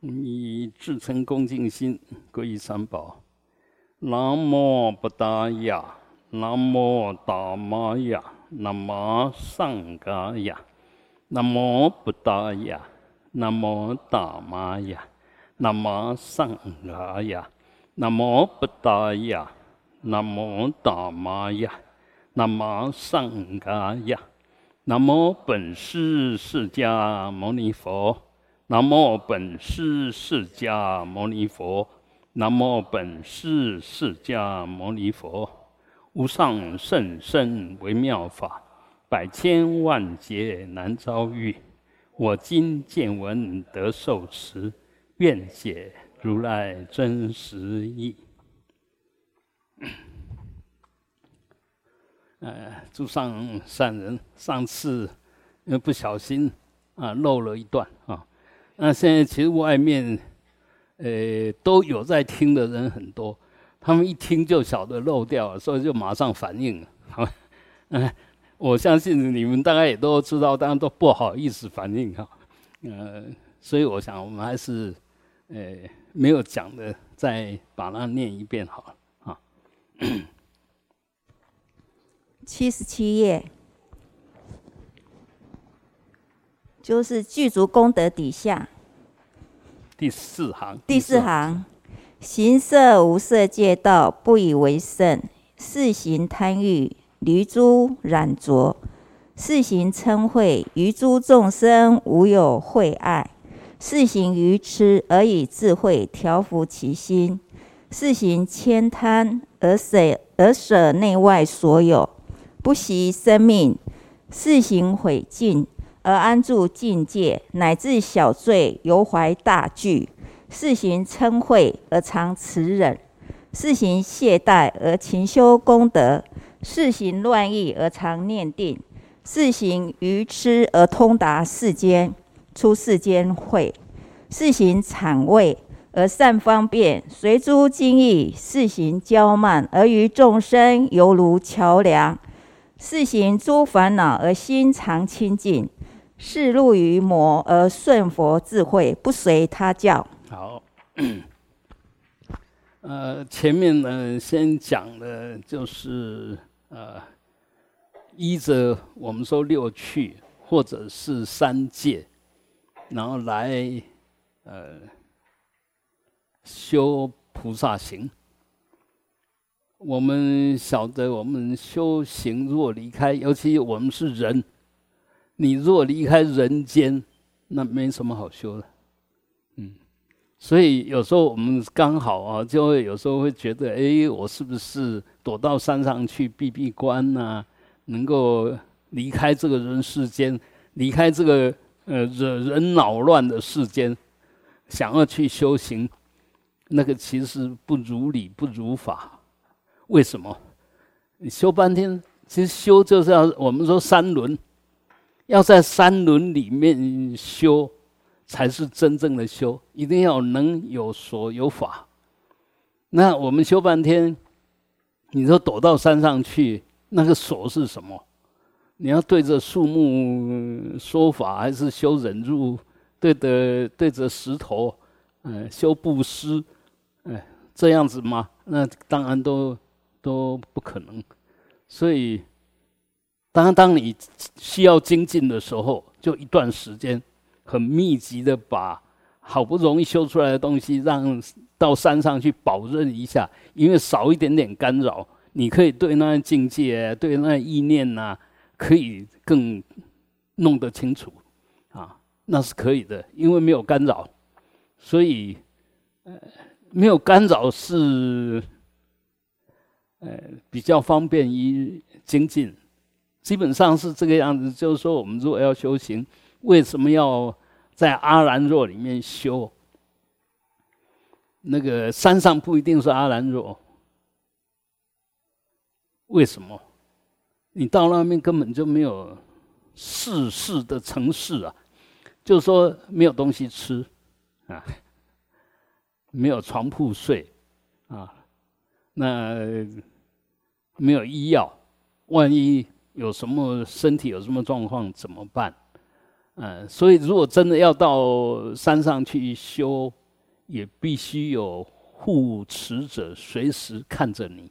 以至诚恭敬心皈依三宝。南无布达雅，南无达玛雅，南无上伽雅，南无布达雅，南无达玛雅，南无上伽雅，南无布达雅，南无达玛雅，南无上伽雅。南无本师释迦牟尼佛，南无本师释迦牟尼佛，南无本师释迦牟尼佛。无上甚深微妙法，百千万劫难遭遇。我今见闻得受持，愿解如来真实义。呃，诸上善人，上次因为不小心啊漏了一段啊，那现在其实外面呃都有在听的人很多，他们一听就晓得漏掉了，所以就马上反应了。好，嗯，我相信你们大概也都知道，当然都不好意思反应哈。呃，所以我想我们还是呃没有讲的，再把它念一遍好了啊。七十七页，就是具足功德底下第四行。第四行，行色无色界道，不以为胜；四行贪欲，离诸染浊；四行嗔恚，于诸众生无有慧爱；四行愚痴，而以智慧调伏其心；四行悭贪，而舍而舍内外所有。不惜生命，四行毁尽，而安住境界，乃至小罪犹怀大惧；四行嗔恚，而常持忍；四行懈怠，而勤修功德；四行乱意，而常念定；四行愚痴，而通达世间，出世间慧；四行谄畏，而善方便，随诸经义；四行骄慢，而于众生犹如桥梁。四行诸烦恼而心常清净，是入于魔而顺佛智慧，不随他教。好，呃，前面呢先讲的就是呃，依着我们说六趣或者是三界，然后来呃修菩萨行。我们晓得，我们修行若离开，尤其我们是人，你若离开人间，那没什么好修的，嗯。所以有时候我们刚好啊，就会有时候会觉得，哎，我是不是躲到山上去闭闭关呐？能够离开这个人世间，离开这个呃惹人恼乱的世间，想要去修行，那个其实不如理，不如法。为什么？你修半天，其实修就是要我们说三轮，要在三轮里面修，才是真正的修。一定要能有所有法。那我们修半天，你说躲到山上去，那个所是什么？你要对着树木说法，还是修忍辱？对着对着石头，嗯，修布施，哎，这样子吗？那当然都。都不可能，所以当当你需要精进的时候，就一段时间很密集的把好不容易修出来的东西，让到山上去保证一下，因为少一点点干扰，你可以对那境界、对那意念呐，可以更弄得清楚啊，那是可以的，因为没有干扰，所以呃，没有干扰是。呃，比较方便于精进，基本上是这个样子。就是说，我们如果要修行，为什么要在阿兰若里面修？那个山上不一定是阿兰若，为什么？你到那边根本就没有世事的城市啊，就是说没有东西吃啊，没有床铺睡啊。那没有医药，万一有什么身体有什么状况怎么办？嗯，所以如果真的要到山上去修，也必须有护持者随时看着你，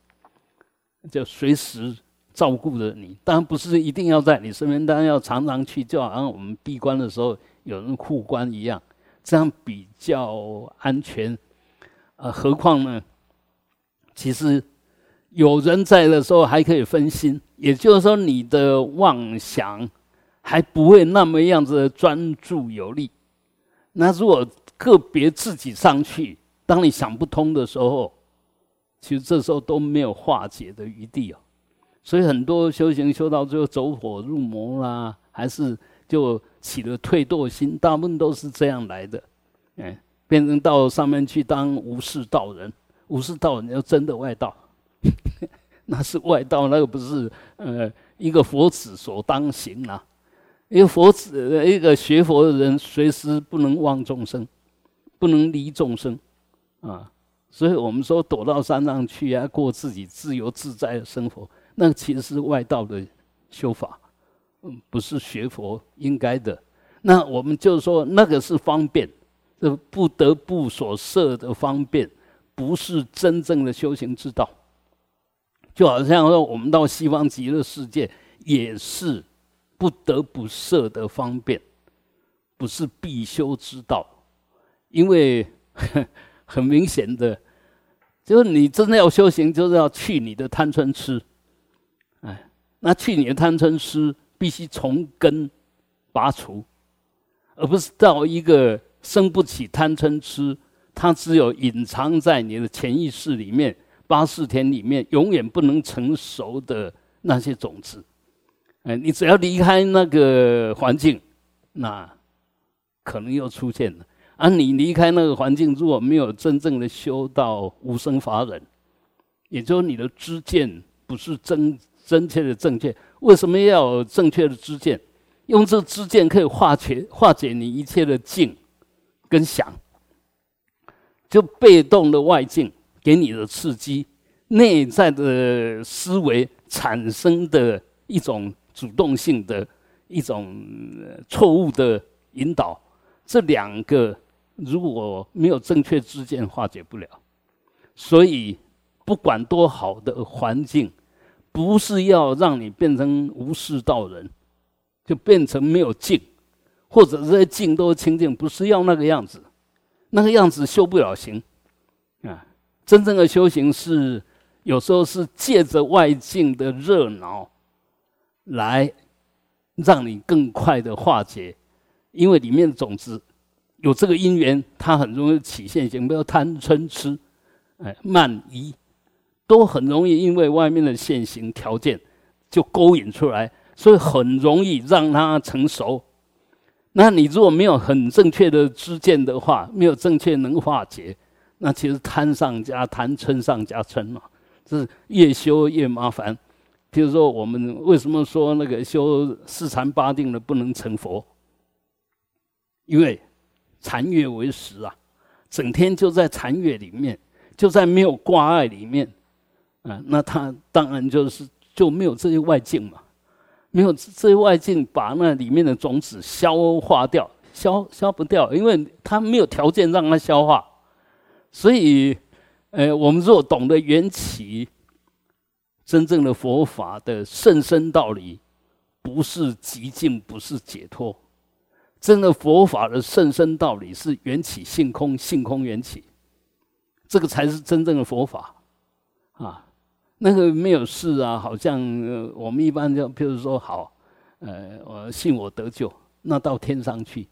就随时照顾着你。当然不是一定要在你身边，当然要常常去，就好像我们闭关的时候有人护关一样，这样比较安全。呃，何况呢？其实有人在的时候还可以分心，也就是说你的妄想还不会那么样子专注有力。那如果个别自己上去，当你想不通的时候，其实这时候都没有化解的余地哦。所以很多修行修到最后走火入魔啦，还是就起了退堕心，大部分都是这样来的，嗯。变成到上面去当无事道人，无事道人要真的外道，那是外道，那个不是呃一个佛子所当行啊。一个佛子，一个学佛的人，随时不能忘众生，不能离众生啊。所以我们说躲到山上去啊，过自己自由自在的生活，那其实是外道的修法，嗯，不是学佛应该的。那我们就是说，那个是方便。这不得不所设的方便，不是真正的修行之道。就好像说，我们到西方极乐世界，也是不得不设的方便，不是必修之道。因为 很明显的，就是你真的要修行，就是要去你的贪嗔痴。哎，那去你的贪嗔痴，必须从根拔除，而不是到一个。生不起贪嗔痴，它只有隐藏在你的潜意识里面，八四天里面永远不能成熟的那些种子。哎，你只要离开那个环境，那可能又出现了。而你离开那个环境，如果没有真正的修到无生法忍，也就是你的知见不是真真切的正确。为什么要有正确的知见？用这知见可以化解化解你一切的境。跟想，就被动的外境给你的刺激，内在的思维产生的一种主动性的一种错误的引导，这两个如果没有正确之见，化解不了。所以，不管多好的环境，不是要让你变成无事道人，就变成没有境。或者这些境都清净，不是要那个样子，那个样子修不了行。真正的修行是有时候是借着外境的热闹，来让你更快的化解，因为里面的种子有这个因缘，它很容易起现行。不要贪嗔痴，哎，慢疑，都很容易因为外面的现行条件就勾引出来，所以很容易让它成熟。那你如果没有很正确的知见的话，没有正确能化解，那其实贪上加贪，嗔上加嗔嘛，是越修越麻烦。譬如说，我们为什么说那个修四禅八定的不能成佛？因为禅悦为食啊，整天就在禅悦里面，就在没有挂碍里面，啊，那他当然就是就没有这些外境嘛。没有这些外境把那里面的种子消化掉，消消不掉，因为它没有条件让它消化。所以，呃，我们若懂得缘起，真正的佛法的甚深道理，不是极尽，不是解脱。真的佛法的甚深道理是缘起性空，性空缘起，这个才是真正的佛法，啊。那个没有事啊，好像呃我们一般就，譬如说，好，呃，我信我得救，那到天上去，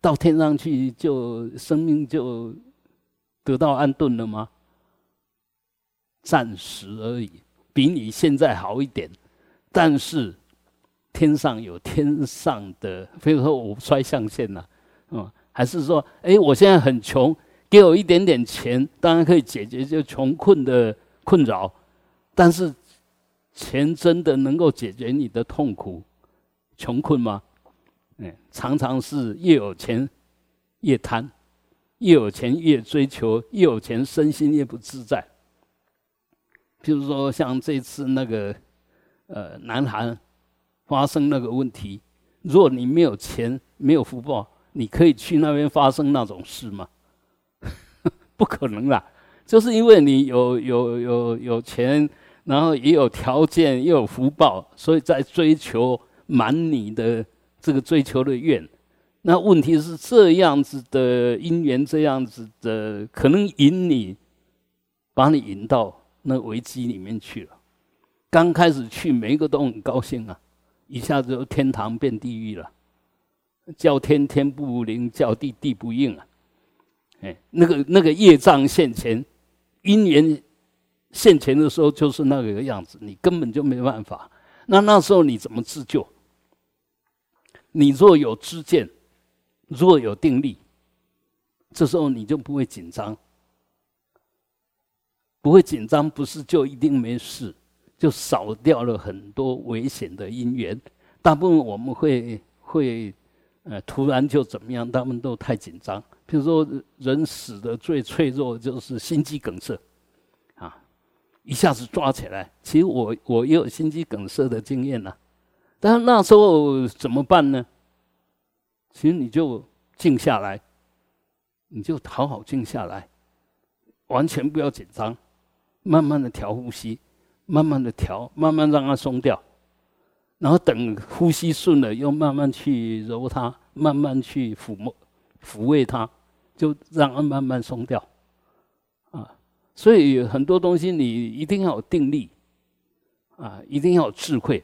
到天上去就生命就得到安顿了吗？暂时而已，比你现在好一点，但是天上有天上的，比如说我摔象限了，嗯，还是说，哎，我现在很穷，给我一点点钱，当然可以解决就穷困的困扰。但是，钱真的能够解决你的痛苦、穷困吗？嗯，常常是越有钱越贪，越有钱越追求，越有钱身心越不自在。譬如说，像这次那个呃，南韩发生那个问题，如果你没有钱，没有福报，你可以去那边发生那种事吗？不可能啦！就是因为你有有有有钱，然后也有条件，又有福报，所以在追求满你的这个追求的愿。那问题是这样子的因缘，这样子的可能引你，把你引到那危机里面去了。刚开始去，每一个都很高兴啊，一下子就天堂变地狱了，叫天天不灵，叫地地不应啊。哎，那个那个业障现前，因缘现前的时候就是那个样子，你根本就没办法。那那时候你怎么自救？你若有知见。若有定力，这时候你就不会紧张，不会紧张，不是就一定没事，就少掉了很多危险的因缘。大部分我们会会呃突然就怎么样，他们都太紧张。比如说人死的最脆弱就是心肌梗塞，啊，一下子抓起来。其实我我也有心肌梗塞的经验呐，但是那时候怎么办呢？其实你就静下来，你就好好静下来，完全不要紧张，慢慢的调呼吸，慢慢的调，慢慢让它松掉，然后等呼吸顺了，又慢慢去揉它，慢慢去抚摸、抚慰它，就让它慢慢松掉。啊，所以很多东西你一定要有定力，啊，一定要有智慧，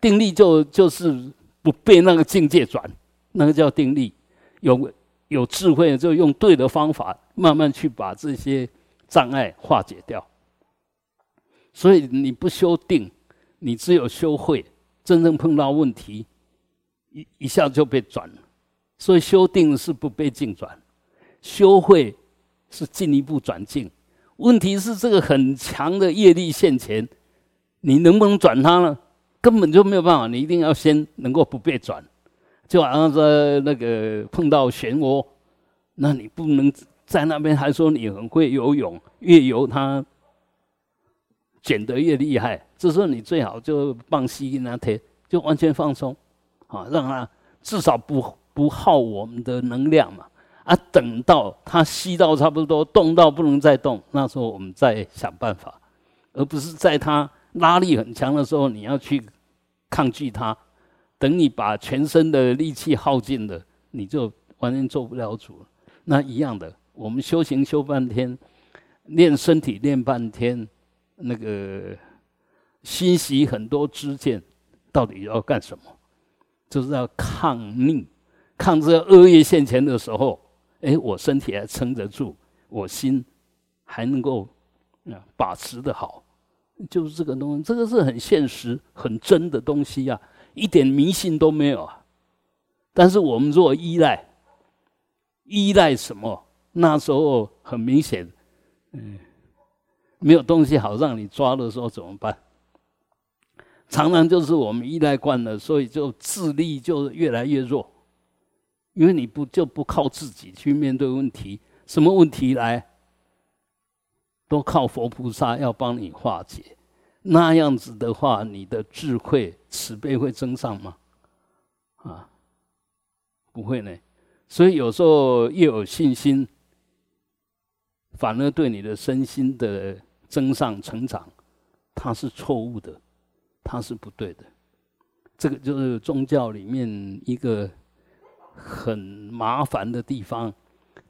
定力就就是不被那个境界转。那个叫定力，有有智慧就用对的方法，慢慢去把这些障碍化解掉。所以你不修定，你只有修慧，真正碰到问题，一一下就被转了。所以修定是不被进转，修慧是进一步转进。问题是这个很强的业力现前，你能不能转它呢？根本就没有办法，你一定要先能够不被转。就好像在那个碰到漩涡，那你不能在那边还说你很会游泳，越游它卷得越厉害。这时候你最好就放吸那贴，就完全放松，啊，让它至少不不耗我们的能量嘛。啊，等到它吸到差不多，动到不能再动，那时候我们再想办法，而不是在它拉力很强的时候，你要去抗拒它。等你把全身的力气耗尽了，你就完全做不了主了。那一样的，我们修行修半天，练身体练半天，那个心习很多知见，到底要干什么？就是要抗逆，抗这恶业现前的时候，哎，我身体还撑得住，我心还能够啊把持的好，就是这个东西，这个是很现实、很真的东西呀。一点迷信都没有啊！但是我们若依赖，依赖什么？那时候很明显，嗯，没有东西好让你抓的时候怎么办？常常就是我们依赖惯了，所以就智力就越来越弱，因为你不就不靠自己去面对问题，什么问题来，都靠佛菩萨要帮你化解。那样子的话，你的智慧慈悲会增上吗？啊，不会呢。所以有时候越有信心，反而对你的身心的增上成长，它是错误的，它是不对的。这个就是宗教里面一个很麻烦的地方。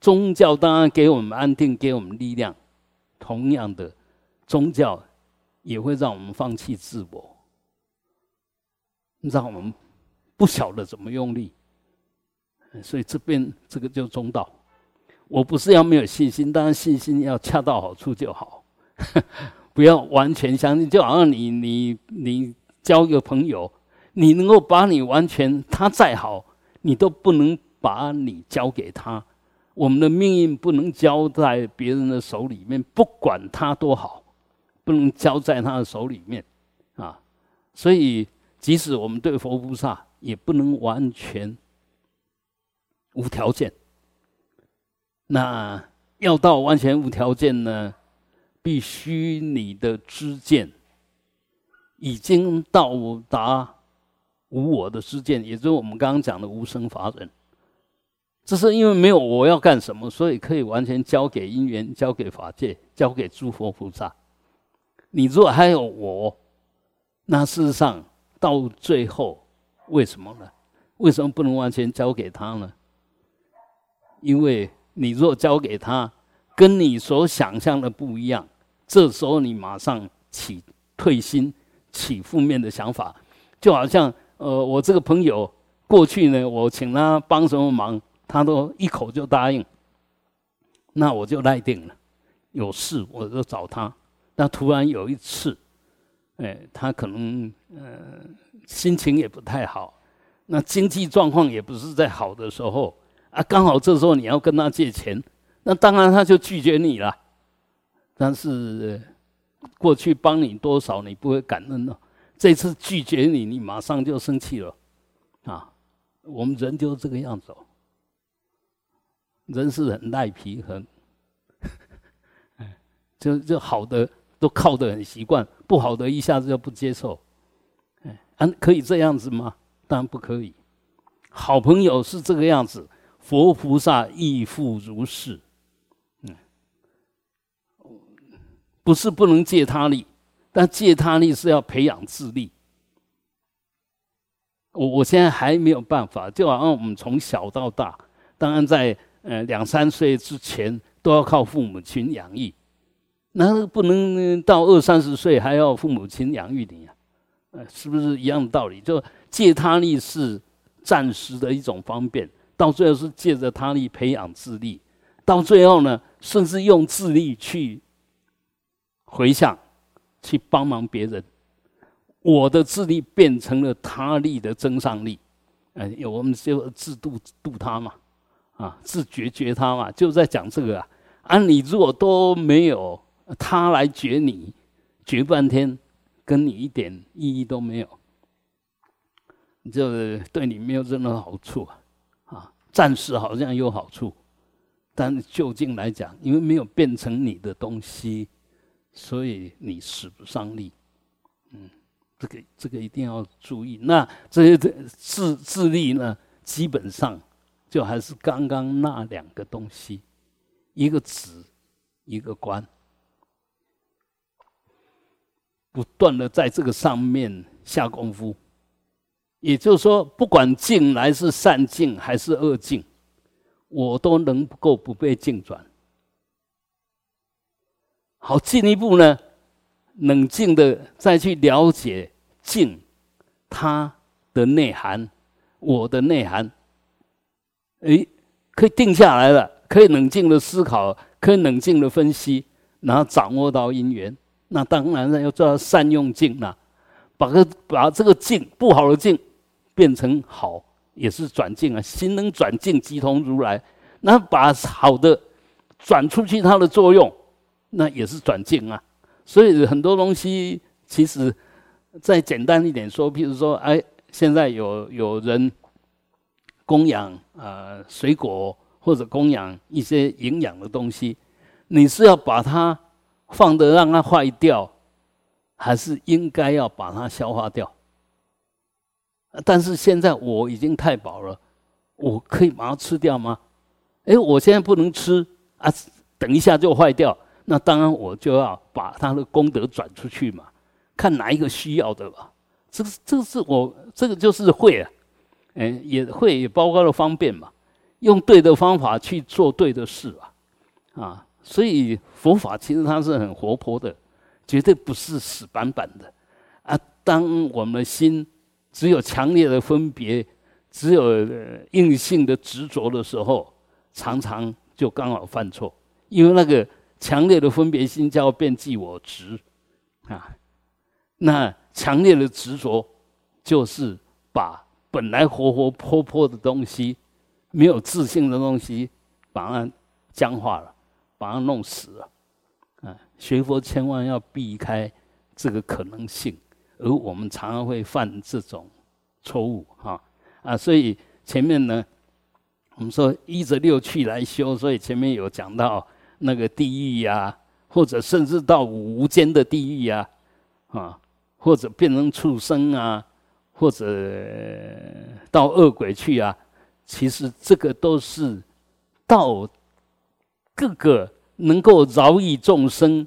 宗教当然给我们安定，给我们力量，同样的宗教。也会让我们放弃自我，让我们不晓得怎么用力，所以这边这个就中道。我不是要没有信心，当然信心要恰到好处就好，不要完全相信。就好像你你你交个朋友，你能够把你完全他再好，你都不能把你交给他。我们的命运不能交在别人的手里面，不管他多好。不能交在他的手里面，啊，所以即使我们对佛菩萨，也不能完全无条件。那要到完全无条件呢，必须你的知见已经到达无我的知见，也就是我们刚刚讲的无生法忍。这是因为没有我要干什么，所以可以完全交给因缘，交给法界，交给诸佛菩萨。你如果还有我，那事实上到最后，为什么呢？为什么不能完全交给他呢？因为你若交给他，跟你所想象的不一样，这时候你马上起退心，起负面的想法，就好像呃，我这个朋友过去呢，我请他帮什么忙。他都一口就答应，那我就赖定了。有事我就找他。那突然有一次，哎，他可能呃心情也不太好，那经济状况也不是在好的时候啊。刚好这时候你要跟他借钱，那当然他就拒绝你了。但是过去帮你多少，你不会感恩了。这次拒绝你，你马上就生气了啊！我们人就是这个样子哦。人是很赖皮，很，哎，就就好的都靠得很习惯，不好的一下子就不接受，哎，啊，可以这样子吗？当然不可以。好朋友是这个样子，佛菩萨亦复如是，嗯，不是不能借他力，但借他力是要培养智力。我我现在还没有办法，就好像我们从小到大，当然在。呃，两三岁之前都要靠父母亲养育，那不能到二三十岁还要父母亲养育你啊？呃，是不是一样的道理？就借他力是暂时的一种方便，到最后是借着他力培养智力，到最后呢，甚至用智力去回向，去帮忙别人。我的智力变成了他力的增上力，哎，我们就自度度他嘛。啊，自觉觉他嘛，就在讲这个啊。啊，你如果都没有他来觉你，觉半天，跟你一点意义都没有，这对你没有任何好处啊。啊，暂时好像有好处，但就近来讲，因为没有变成你的东西，所以你使不上力。嗯，这个这个一定要注意。那这些的智智力呢，基本上。就还是刚刚那两个东西，一个子，一个观，不断的在这个上面下功夫。也就是说，不管境来是善境还是恶境，我都能够不被境转。好，进一步呢，冷静的再去了解境它的内涵，我的内涵。哎，可以定下来了，可以冷静的思考，可以冷静的分析，然后掌握到因缘。那当然了，要做到善用境了，把个把这个境不好的境变成好，也是转境啊。心能转境，即同如来。那把好的转出去，它的作用，那也是转境啊。所以很多东西，其实再简单一点说，譬如说，哎，现在有有人。供养啊水果或者供养一些营养的东西，你是要把它放的让它坏掉，还是应该要把它消化掉？但是现在我已经太饱了，我可以把它吃掉吗？哎，我现在不能吃啊，等一下就坏掉，那当然我就要把它的功德转出去嘛，看哪一个需要的吧。这个这个是我这个就是会啊。嗯，也会也包括了方便嘛，用对的方法去做对的事啊，啊，所以佛法其实它是很活泼的，绝对不是死板板的啊。当我们的心只有强烈的分别，只有硬性的执着的时候，常常就刚好犯错，因为那个强烈的分别心叫变即我执啊，那强烈的执着就是把。本来活活泼泼的东西，没有自信的东西，把它僵化了，把它弄死了。啊，学佛千万要避开这个可能性，而我们常常会犯这种错误，哈啊，所以前面呢，我们说依着六趣来修，所以前面有讲到那个地狱呀，或者甚至到无间的地狱呀，啊，或者变成畜生啊。或者到恶鬼去啊，其实这个都是到各个能够饶益众生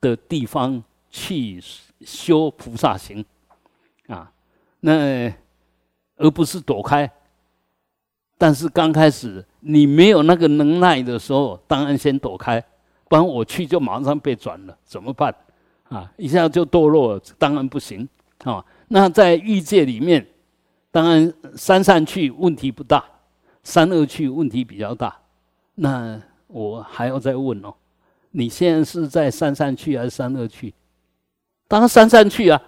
的地方去修菩萨行啊，那而不是躲开。但是刚开始你没有那个能耐的时候，当然先躲开，不然我去就马上被转了，怎么办？啊，一下就堕落，当然不行啊。那在欲界里面，当然三善去问题不大，三恶趣问题比较大。那我还要再问哦，你现在是在三善趣还是三二去？当然三善趣啊，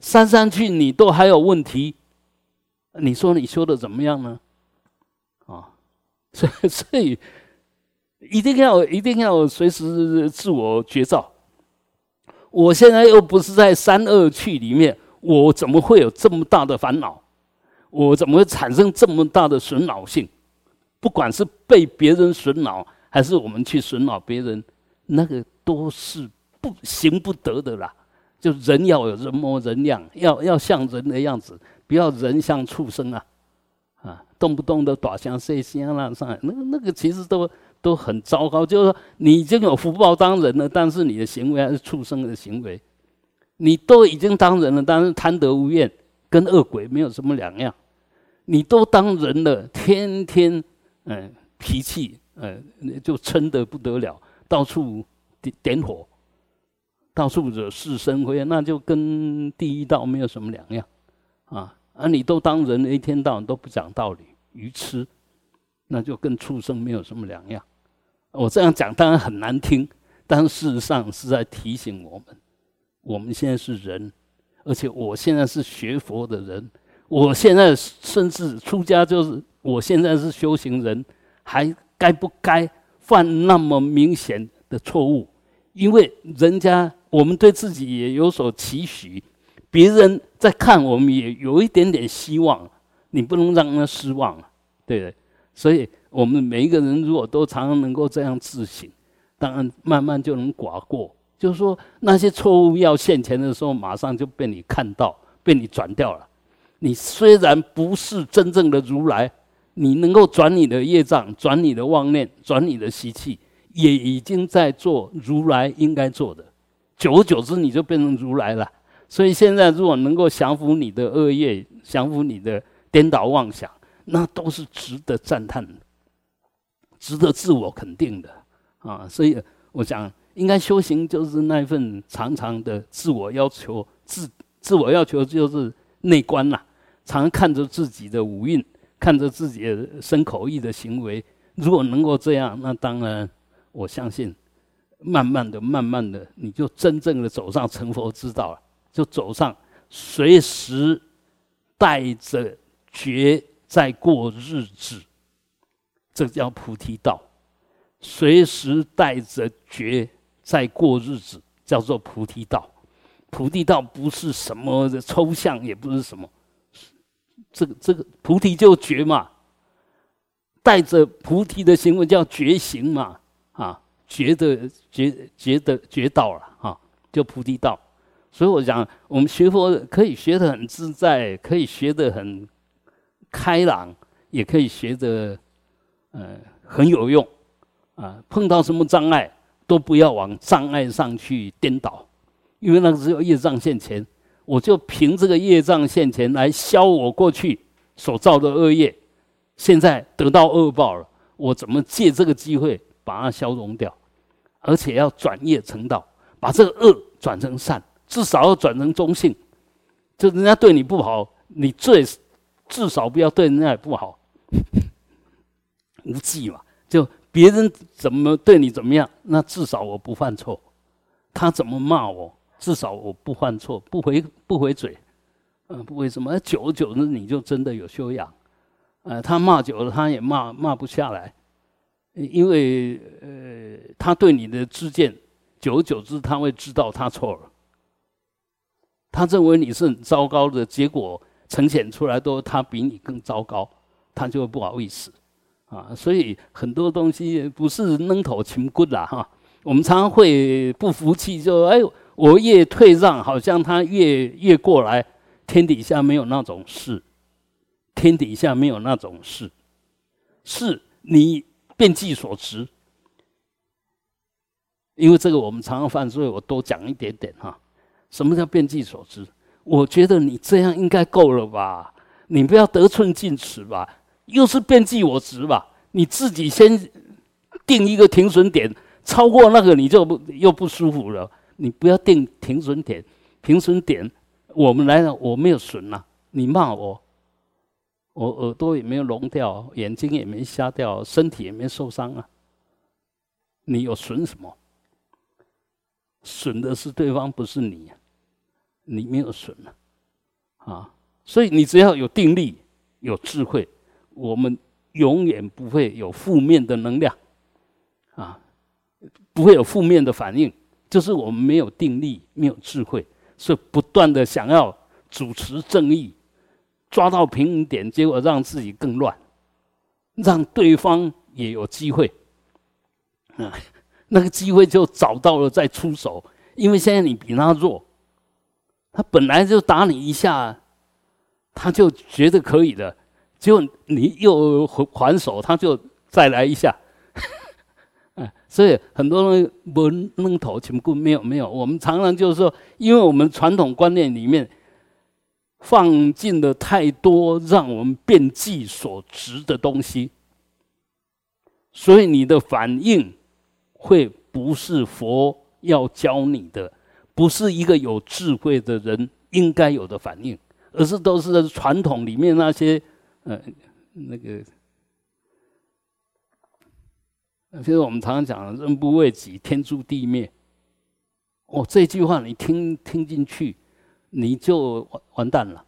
三善趣你都还有问题，你说你修的怎么样呢？啊，所以 所以一定要一定要随时自我觉照。我现在又不是在三二去里面，我怎么会有这么大的烦恼？我怎么会产生这么大的损恼性？不管是被别人损恼，还是我们去损恼别人，那个都是不行不得的啦。就人要有人模人样，要要像人的样子，不要人像畜生啊！啊，动不动的打相射相啦，上那个那个其实都。都很糟糕，就是说你已经有福报当人了，但是你的行为还是畜生的行为。你都已经当人了，但是贪得无厌，跟恶鬼没有什么两样。你都当人了，天天嗯脾气呃就撑得不得了，到处点点火，到处惹是生非，那就跟第一道没有什么两样啊！啊，你都当人，一天到晚都不讲道理，愚痴。那就跟畜生没有什么两样。我这样讲当然很难听，但事实上是在提醒我们：我们现在是人，而且我现在是学佛的人，我现在甚至出家，就是我现在是修行人，还该不该犯那么明显的错误？因为人家我们对自己也有所期许，别人在看我们也有一点点希望，你不能让他失望，对不对？所以，我们每一个人如果都常常能够这样自省，当然慢慢就能寡过。就是说，那些错误要现前的时候，马上就被你看到，被你转掉了。你虽然不是真正的如来，你能够转你的业障、转你的妄念、转你的习气，也已经在做如来应该做的。久而久之，你就变成如来了。所以现在，如果能够降服你的恶业，降服你的颠倒妄想。那都是值得赞叹的，值得自我肯定的啊！所以我想，应该修行就是那份常常的自我要求，自自我要求就是内观呐，常看着自己的五蕴，看着自己的身口意的行为。如果能够这样，那当然我相信，慢慢的、慢慢的，你就真正的走上成佛之道了，就走上随时带着觉。在过日子，这叫菩提道；随时带着觉在过日子，叫做菩提道。菩提道不是什么的抽象，也不是什么，这个这个菩提就觉嘛，带着菩提的行为叫觉行嘛，啊，觉的觉觉的觉道了啊，就菩提道。所以我讲，我们学佛可以学得很自在，可以学得很。开朗也可以学得，呃，很有用，啊，碰到什么障碍都不要往障碍上去颠倒，因为那个只有业障现前，我就凭这个业障现前来消我过去所造的恶业，现在得到恶报了，我怎么借这个机会把它消融掉？而且要转业成道，把这个恶转成善，至少要转成中性，就人家对你不好，你最。至少不要对人家也不好，无忌嘛。就别人怎么对你怎么样，那至少我不犯错。他怎么骂我，至少我不犯错，不回不回嘴，嗯，不回什么。久而久之，你就真的有修养。呃，他骂久了，他也骂骂不下来，因为呃，他对你的知见，久而久之，他会知道他错了。他认为你是很糟糕的结果。呈现出来都他比你更糟糕，他就会不好意思啊。所以很多东西不是扔头擒棍啦哈。我们常常会不服气，就哎，我越退让，好像他越越过来。天底下没有那种事，天底下没有那种事，是你变计所值。因为这个我们常常犯，所以我多讲一点点哈。什么叫变计所值？我觉得你这样应该够了吧？你不要得寸进尺吧？又是变计我值吧？你自己先定一个停损点，超过那个你就不又不舒服了。你不要定停损点，停损点我们来了，我没有损呐。你骂我，我耳朵也没有聋掉，眼睛也没瞎掉，身体也没受伤啊。你有损什么？损的是对方，不是你，你没有损了，啊，所以你只要有定力、有智慧，我们永远不会有负面的能量，啊，不会有负面的反应，就是我们没有定力、没有智慧，是不断的想要主持正义，抓到平衡点，结果让自己更乱，让对方也有机会，啊。那个机会就找到了再出手，因为现在你比他弱，他本来就打你一下，他就觉得可以的，结果你又还手，他就再来一下，所以很多人不弄头全部没有没有，我们常常就是说，因为我们传统观念里面放进了太多让我们变计所值的东西，所以你的反应。会不是佛要教你的，不是一个有智慧的人应该有的反应，而是都是传统里面那些，呃，那个，就是我们常常讲“人不为己，天诛地灭”。哦，这句话你听听进去，你就完完蛋了。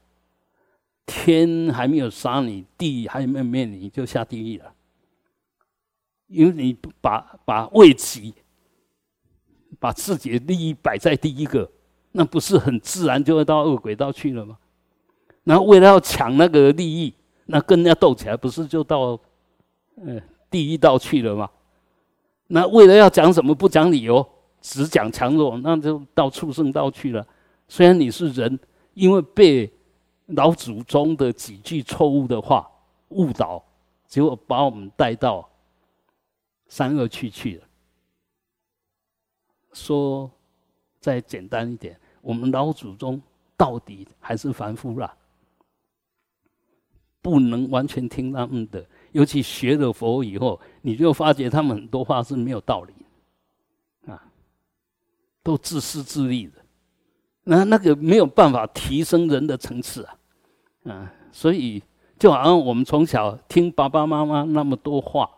天还没有杀你，地还没有灭你，就下地狱了。因为你把把为己，把自己的利益摆在第一个，那不是很自然就会到恶轨道去了吗？然后为了要抢那个利益，那跟人家斗起来，不是就到呃第一道去了吗？那为了要讲什么不讲理由，只讲强弱，那就到畜生道去了。虽然你是人，因为被老祖宗的几句错误的话误导，结果把我们带到。三恶去去了。说再简单一点，我们老祖宗到底还是凡夫啦，不能完全听他们的。尤其学了佛以后，你就发觉他们很多话是没有道理，啊，都自私自利的，那那个没有办法提升人的层次啊，啊，所以就好像我们从小听爸爸妈妈那么多话。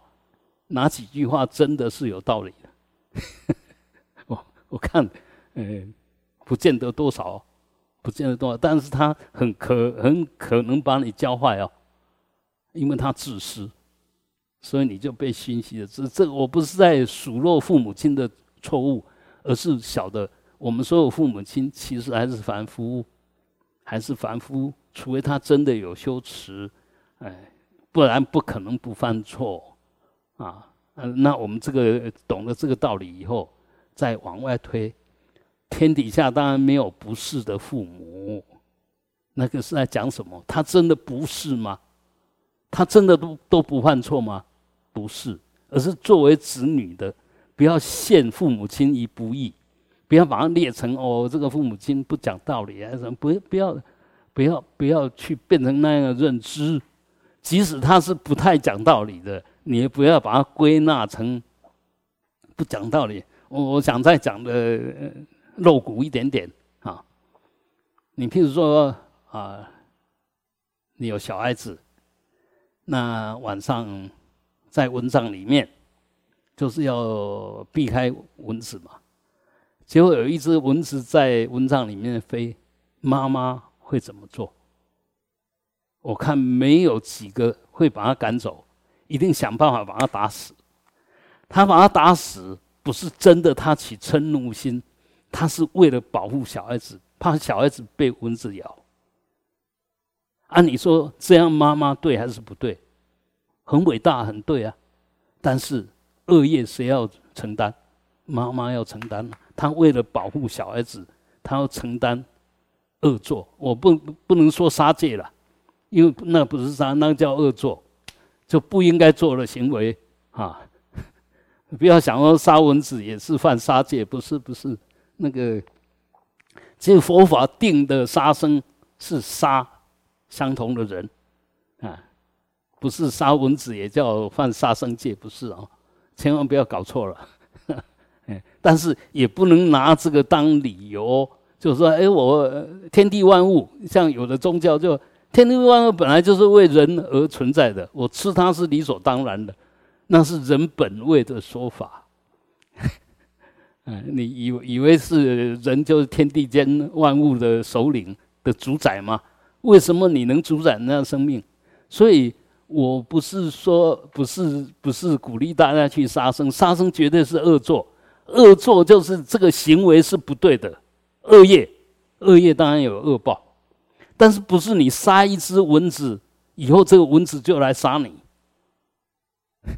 哪几句话真的是有道理的？我我看，呃，不见得多少，不见得多少，但是他很可很可能把你教坏哦，因为他自私，所以你就被熏习了。这这，我不是在数落父母亲的错误，而是晓得我们所有父母亲其实还是凡夫，还是凡夫，除非他真的有修持，哎，不然不可能不犯错。啊，嗯，那我们这个懂了这个道理以后，再往外推，天底下当然没有不是的父母，那个是在讲什么？他真的不是吗？他真的都都不犯错吗？不是，而是作为子女的，不要陷父母亲于不义，不要把它列成哦，这个父母亲不讲道理啊什么？不，不要，不要，不要去变成那样的认知，即使他是不太讲道理的。你也不要把它归纳成不讲道理。我我想再讲的露骨一点点啊。你譬如说啊，你有小孩子，那晚上在蚊帐里面，就是要避开蚊子嘛。结果有一只蚊子在蚊帐里面飞，妈妈会怎么做？我看没有几个会把它赶走。一定想办法把他打死。他把他打死，不是真的他起嗔怒心，他是为了保护小孩子，怕小孩子被蚊子咬。按你说这样妈妈对还是不对？很伟大，很对啊。但是恶业谁要承担？妈妈要承担。她为了保护小孩子，她要承担恶作。我不不能说杀戒了，因为那不是杀，那叫恶作，就不应该做的行为啊。不要想说杀蚊子也是犯杀戒，不是不是那个，这佛法定的杀生是杀相同的人啊，不是杀蚊子也叫犯杀生戒，不是啊，千万不要搞错了。哎，但是也不能拿这个当理由，就是说，哎，我天地万物，像有的宗教就天地万物本来就是为人而存在的，我吃它是理所当然的。那是人本位的说法，嗯，你以以为是人就是天地间万物的首领的主宰吗？为什么你能主宰那样生命？所以我不是说不是不是鼓励大家去杀生，杀生绝对是恶作，恶作就是这个行为是不对的，恶业，恶业当然有恶报，但是不是你杀一只蚊子以后这个蚊子就来杀你？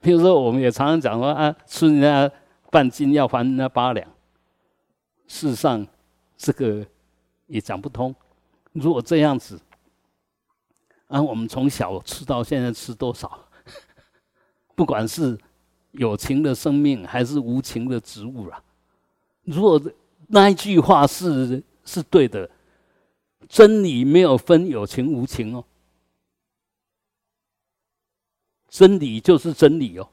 比如说，我们也常常讲说啊，吃人家半斤要还人家八两。事实上，这个也讲不通。如果这样子，啊，我们从小吃到现在吃多少？不管是有情的生命还是无情的植物了。如果那一句话是是对的，真理没有分有情无情哦。真理就是真理哦，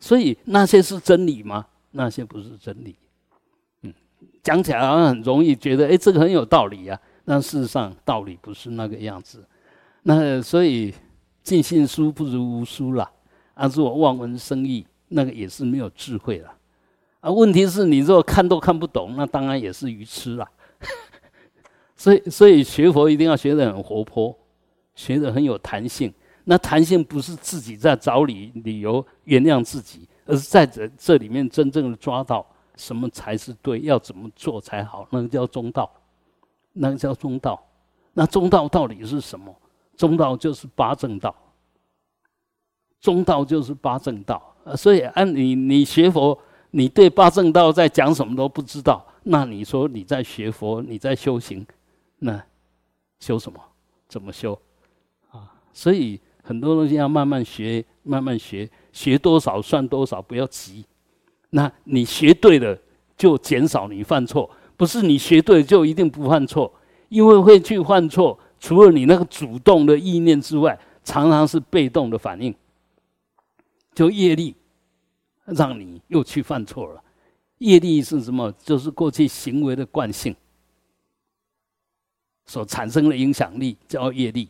所以那些是真理吗？那些不是真理。嗯，讲起来好像很容易，觉得哎，这个很有道理呀。但事实上，道理不是那个样子。那所以尽信书不如无书啦。啊，如果望文生义，那个也是没有智慧了。啊，问题是你如果看都看不懂，那当然也是愚痴啦。所以，所以学佛一定要学得很活泼，学得很有弹性。那弹性不是自己在找理理由原谅自己，而是在这这里面真正的抓到什么才是对，要怎么做才好，那个叫中道，那个叫中道。那中道到底是什么？中道就是八正道。中道就是八正道。所以按你你学佛，你对八正道在讲什么都不知道，那你说你在学佛，你在修行，那修什么？怎么修？啊，所以。很多东西要慢慢学，慢慢学，学多少算多少，不要急。那你学对了，就减少你犯错；不是你学对就一定不犯错，因为会去犯错，除了你那个主动的意念之外，常常是被动的反应，就业力让你又去犯错了。业力是什么？就是过去行为的惯性所产生的影响力，叫业力。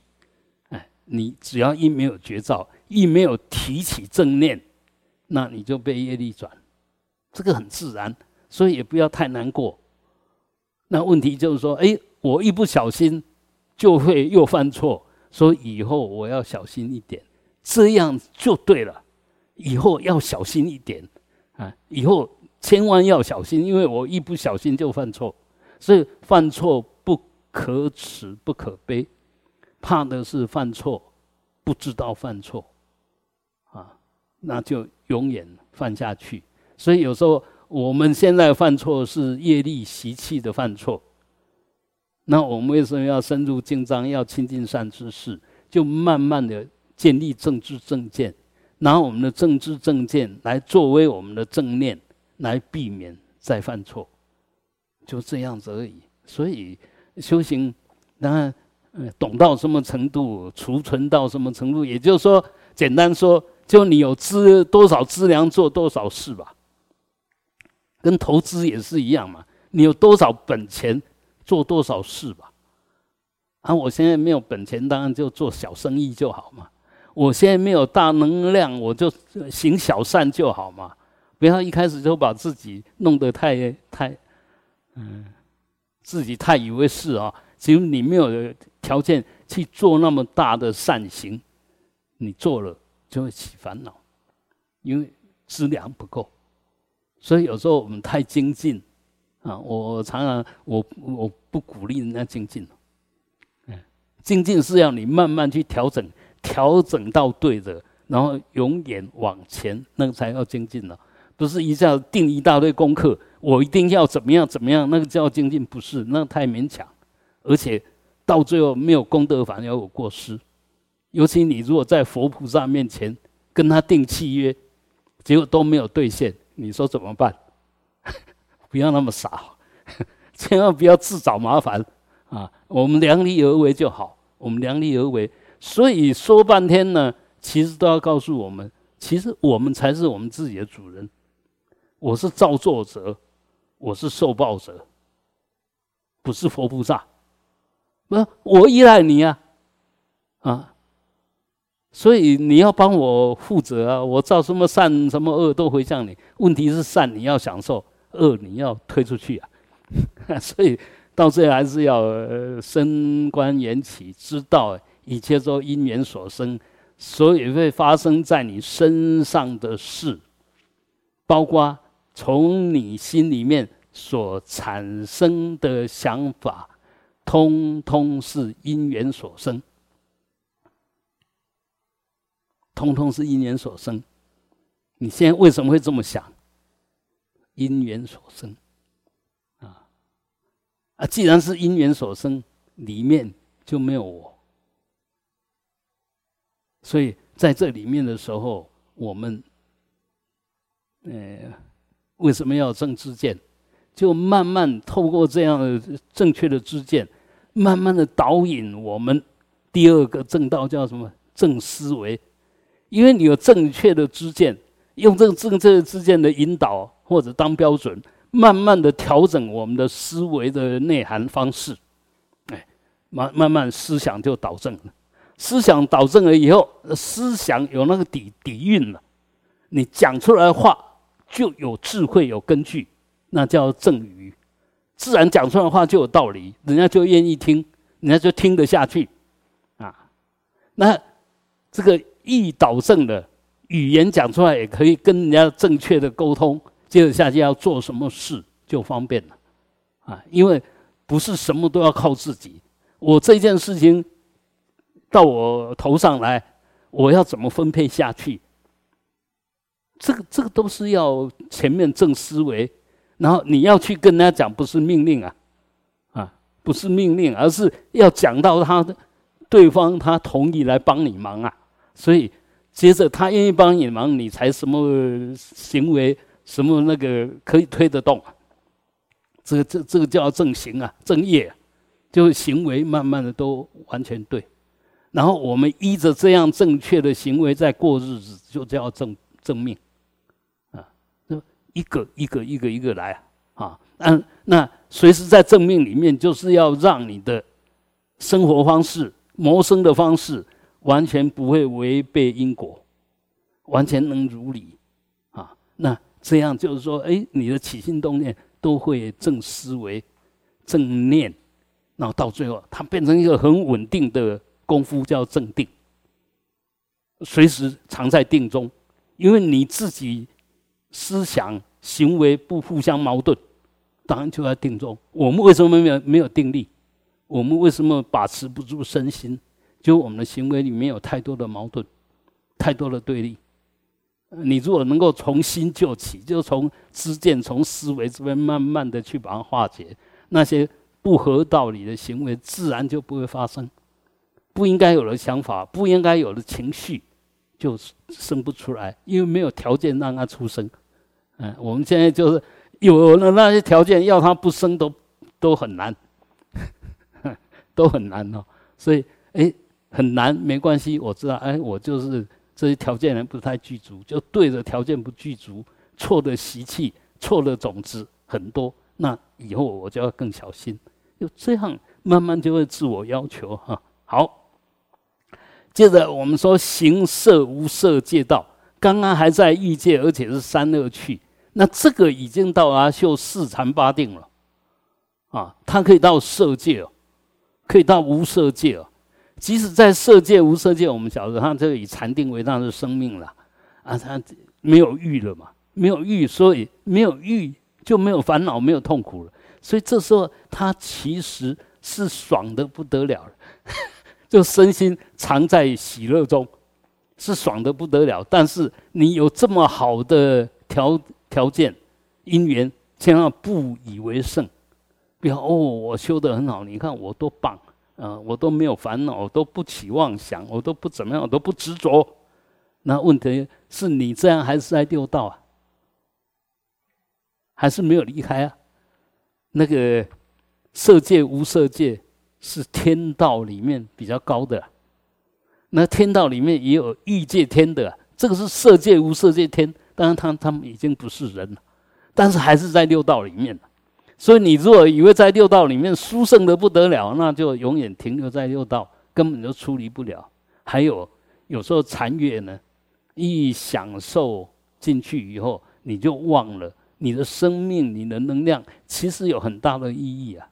哎你只要一没有觉照，一没有提起正念，那你就被业力转，这个很自然，所以也不要太难过。那问题就是说，哎，我一不小心就会又犯错，所以以后我要小心一点，这样就对了。以后要小心一点啊，以后千万要小心，因为我一不小心就犯错，所以犯错不可耻，不可悲。怕的是犯错，不知道犯错，啊，那就永远犯下去。所以有时候我们现在犯错是业力习气的犯错，那我们为什么要深入经章，要亲近善知识，就慢慢的建立正知正见，拿我们的正知正见来作为我们的正念，来避免再犯错，就这样子而已。所以修行当然。嗯，懂到什么程度，储存到什么程度，也就是说，简单说，就你有资多少资粮做多少事吧，跟投资也是一样嘛。你有多少本钱做多少事吧。啊，我现在没有本钱，当然就做小生意就好嘛。我现在没有大能量，我就行小善就好嘛。不要一开始就把自己弄得太太，嗯，自己太以为是啊。只有你没有条件去做那么大的善行，你做了就会起烦恼，因为资粮不够。所以有时候我们太精进啊，我常常我我不鼓励人家精进。嗯，精进是要你慢慢去调整，调整到对的，然后永远往前，那个才叫精进了。不是一下定一大堆功课，我一定要怎么样怎么样，那个叫精进，不是那太勉强，而且到最后没有功德反而有过失。尤其你如果在佛菩萨面前跟他定契约，结果都没有兑现，你说怎么办？不要那么傻，千万不要自找麻烦啊！我们量力而为就好，我们量力而为。所以说半天呢，其实都要告诉我们，其实我们才是我们自己的主人。我是造作者，我是受报者，不是佛菩萨。不，我依赖你啊，啊！所以你要帮我负责啊！我造什么善什么恶都回向你。问题是善你要享受，恶你要推出去啊！所以到最后还是要升观缘起，知道一切都因缘所生，所以会发生在你身上的事，包括从你心里面所产生的想法，通通是因缘所生。通通是因缘所生，你现在为什么会这么想？因缘所生，啊啊！既然是因缘所生，里面就没有我，所以在这里面的时候，我们，呃，为什么要正知见？就慢慢透过这样的正确的知见，慢慢的导引我们第二个正道叫什么？正思维。因为你有正确的知见，用这个正确的知见的引导或者当标准，慢慢的调整我们的思维的内涵方式，哎，慢慢慢思想就导正了。思想导正了以后，思想有那个底底蕴了，你讲出来的话就有智慧有根据，那叫正语，自然讲出来的话就有道理，人家就愿意听，人家就听得下去，啊，那这个。易导正的语言讲出来，也可以跟人家正确的沟通。接着下去要做什么事就方便了，啊，因为不是什么都要靠自己。我这件事情到我头上来，我要怎么分配下去？这个这个都是要前面正思维，然后你要去跟人家讲，不是命令啊，啊，不是命令，而是要讲到他的对方他同意来帮你忙啊。所以，接着他愿意帮你忙，你才什么行为，什么那个可以推得动。这个这这个叫正行啊，正业，就是行为慢慢的都完全对。然后我们依着这样正确的行为在过日子，就叫正正命啊。就一个一个一个一个来啊。那那随时在正命里面，就是要让你的生活方式、谋生的方式。完全不会违背因果，完全能如理啊！那这样就是说，哎，你的起心动念都会正思维、正念，然后到最后，它变成一个很稳定的功夫，叫正定。随时常在定中，因为你自己思想行为不互相矛盾，当然就在定中。我们为什么没有没有定力？我们为什么把持不住身心？就我们的行为里面有太多的矛盾，太多的对立。你如果能够从新就起，就从知见、从思维这边慢慢的去把它化解，那些不合道理的行为自然就不会发生。不应该有的想法，不应该有的情绪，就生不出来，因为没有条件让它出生。嗯，我们现在就是有了那些条件，要它不生都都很难，都很难哦。所以，哎。很难，没关系，我知道。哎，我就是这些条件还不太具足，就对着条件不具足，错的习气，错的种子很多。那以后我就要更小心。就这样，慢慢就会自我要求哈。好，接着我们说行色无色界道，刚刚还在欲界，而且是三恶趣，那这个已经到阿修四禅八定了啊，它可以到色界哦，可以到无色界哦。即使在色界、无色界，我们晓得他这个以禅定为他的生命了，啊，他没有欲了嘛，没有欲，所以没有欲就没有烦恼，没有痛苦了。所以这时候他其实是爽的不得了，就身心常在喜乐中，是爽的不得了。但是你有这么好的条条件因缘，千万不以为胜，不要哦，我修得很好，你看我多棒，啊，我都没有烦恼，我都不起妄想，我都不怎么样，我都不执着。那问题是你这样还是在六道啊？还是没有离开啊？那个色界无色界是天道里面比较高的，那天道里面也有欲界天的，这个是色界无色界天。当然，他他们已经不是人了，但是还是在六道里面了所以，你如果以为在六道里面殊胜的不得了，那就永远停留在六道，根本就出离不了。还有，有时候禅悦呢，一享受进去以后，你就忘了你的生命、你的能量其实有很大的意义啊！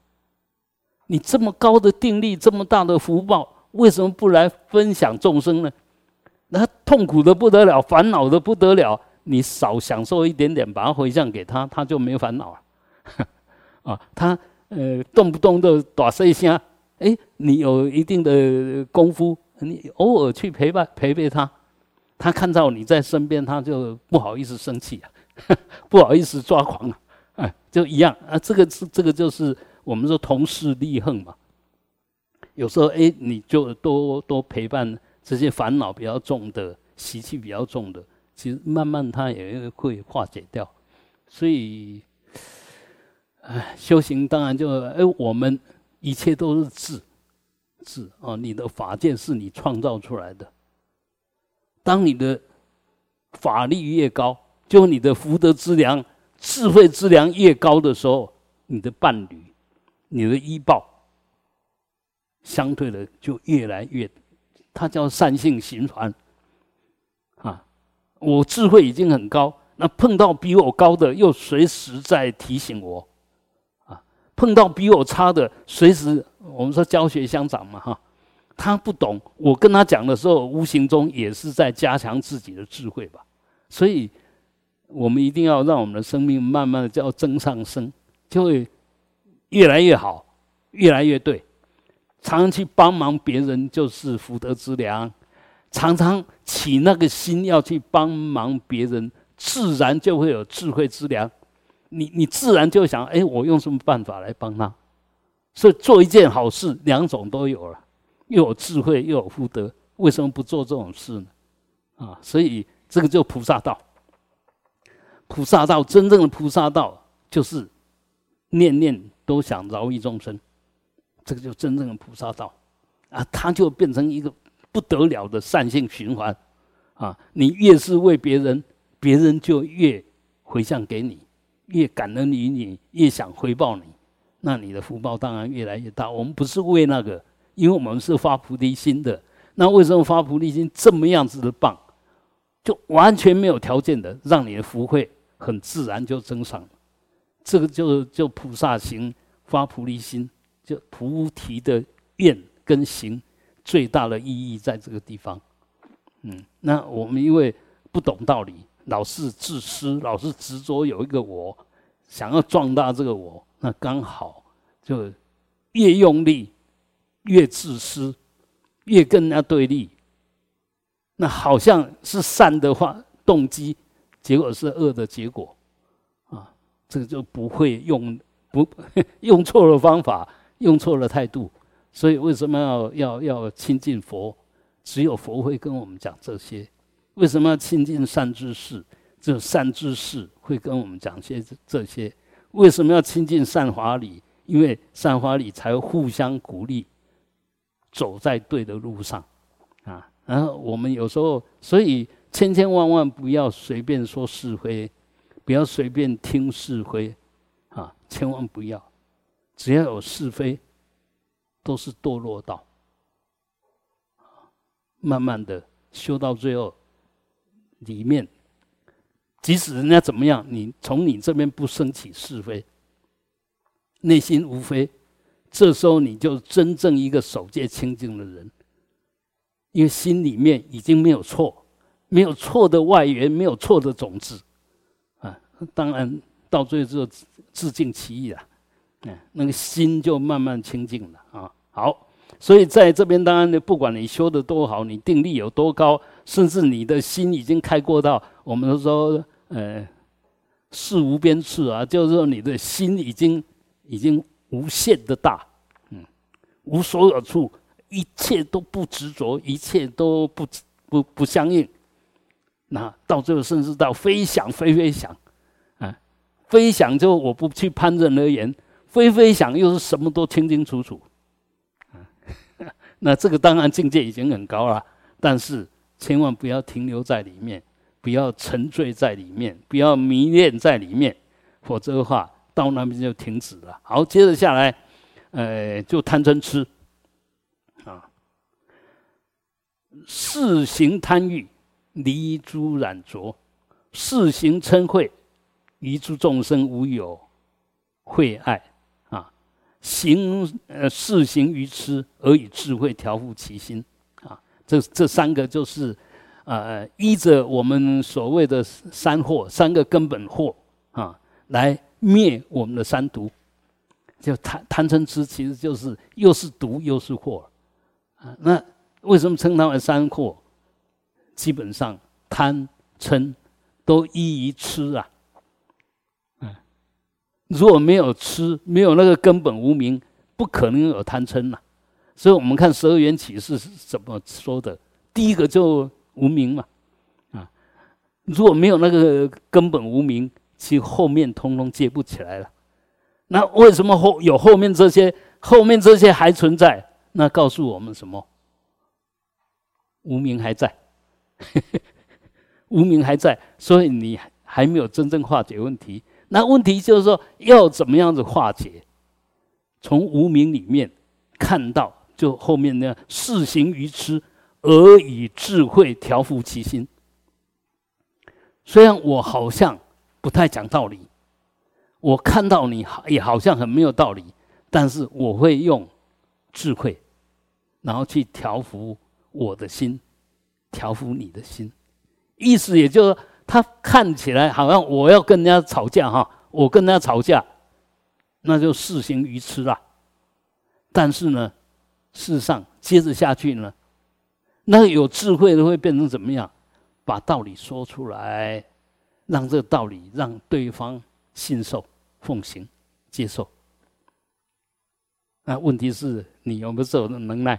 你这么高的定力，这么大的福报，为什么不来分享众生呢？那痛苦的不得了，烦恼的不得了。你少享受一点点，把它回向给他，他就没烦恼了。啊，啊他呃动不动就打碎下，哎，你有一定的功夫，你偶尔去陪伴陪陪他，他看到你在身边，他就不好意思生气啊，不好意思抓狂啊，哎，就一样啊。这个是这个就是我们说同事立恨嘛。有时候哎，你就多多陪伴这些烦恼比较重的、习气比较重的。其实慢慢他也会化解掉，所以，哎，修行当然就哎，我们一切都是智，智啊，你的法界是你创造出来的。当你的法力越高，就你的福德之良、智慧之良越高的时候，你的伴侣、你的依报，相对的就越来越，它叫善性循环。啊我智慧已经很高，那碰到比我高的，又随时在提醒我，碰到比我差的，随时我们说教学相长嘛，哈，他不懂，我跟他讲的时候，无形中也是在加强自己的智慧吧。所以，我们一定要让我们的生命慢慢的叫增上升，就会越来越好，越来越对。常去帮忙别人，就是福德之良。常常起那个心要去帮忙别人，自然就会有智慧之良。你你自然就想，哎，我用什么办法来帮他？所以做一件好事，两种都有了，又有智慧又有福德，为什么不做这种事呢？啊，所以这个就菩萨道。菩萨道真正的菩萨道，就是念念都想饶益众生，这个就真正的菩萨道啊，它就变成一个。不得了的善性循环，啊！你越是为别人，别人就越回向给你，越感恩于你，越想回报你，那你的福报当然越来越大。我们不是为那个，因为我们是发菩提心的。那为什么发菩提心这么样子的棒？就完全没有条件的，让你的福慧很自然就增上。这个就就菩萨行发菩提心，就菩提的愿跟行。最大的意义在这个地方，嗯，那我们因为不懂道理，老是自私，老是执着有一个我，想要壮大这个我，那刚好就越用力越自私，越跟人家对立，那好像是善的话动机，结果是恶的结果，啊，这个就不会用不 用错了方法，用错了态度。所以为什么要要要亲近佛？只有佛会跟我们讲这些。为什么要亲近善知识？只有善知识会跟我们讲些这些。为什么要亲近善法理？因为善法理才会互相鼓励，走在对的路上啊。然后我们有时候，所以千千万万不要随便说是非，不要随便听是非啊，千万不要。只要有是非。都是堕落道，慢慢的修到最后，里面，即使人家怎么样，你从你这边不升起是非，内心无非，这时候你就真正一个守戒清净的人，因为心里面已经没有错，没有错的外缘，没有错的种子，啊，当然到最后就自尽其意了，嗯，那个心就慢慢清净了啊。好，所以在这边，当然呢，不管你修的多好，你定力有多高，甚至你的心已经开阔到，我们说，呃，事无边次啊，就是说你的心已经已经无限的大，嗯，无所有处，一切都不执着，一切都不不不相应。那到最后，甚至到飞翔，飞飞翔，啊，飞翔就我不去攀人而言，飞飞翔又是什么都清清楚楚。那这个当然境界已经很高了，但是千万不要停留在里面，不要沉醉在里面，不要迷恋在里面，否则的话到那边就停止了。好，接着下来，呃，就贪嗔痴，啊，四行贪欲，离诸染浊，四行嗔恚，于诸众生无有慧爱。行呃，事行于痴，而以智慧调伏其心啊。这这三个就是，呃，依着我们所谓的三惑，三个根本惑啊，来灭我们的三毒。就贪贪嗔痴，其实就是又是毒又是惑啊。那为什么称它为三惑？基本上贪嗔都依于痴啊。如果没有吃，没有那个根本无名，不可能有贪嗔呐。所以我们看十二缘起是怎么说的？第一个就无名嘛，啊，如果没有那个根本无名，其后面通通接不起来了。那为什么后有后面这些？后面这些还存在？那告诉我们什么？无名还在，无名还在，所以你还没有真正化解问题。那问题就是说，要怎么样子化解？从无名里面看到，就后面那样事行于痴，而以智慧调伏其心。虽然我好像不太讲道理，我看到你也好像很没有道理，但是我会用智慧，然后去调伏我的心，调伏你的心。意思也就是。他看起来好像我要跟人家吵架哈，我跟人家吵架，那就事行愚痴了。但是呢，事实上接着下去呢，那有智慧的会变成怎么样？把道理说出来，让这个道理让对方信受、奉行、接受。那问题是你有没有这种能耐？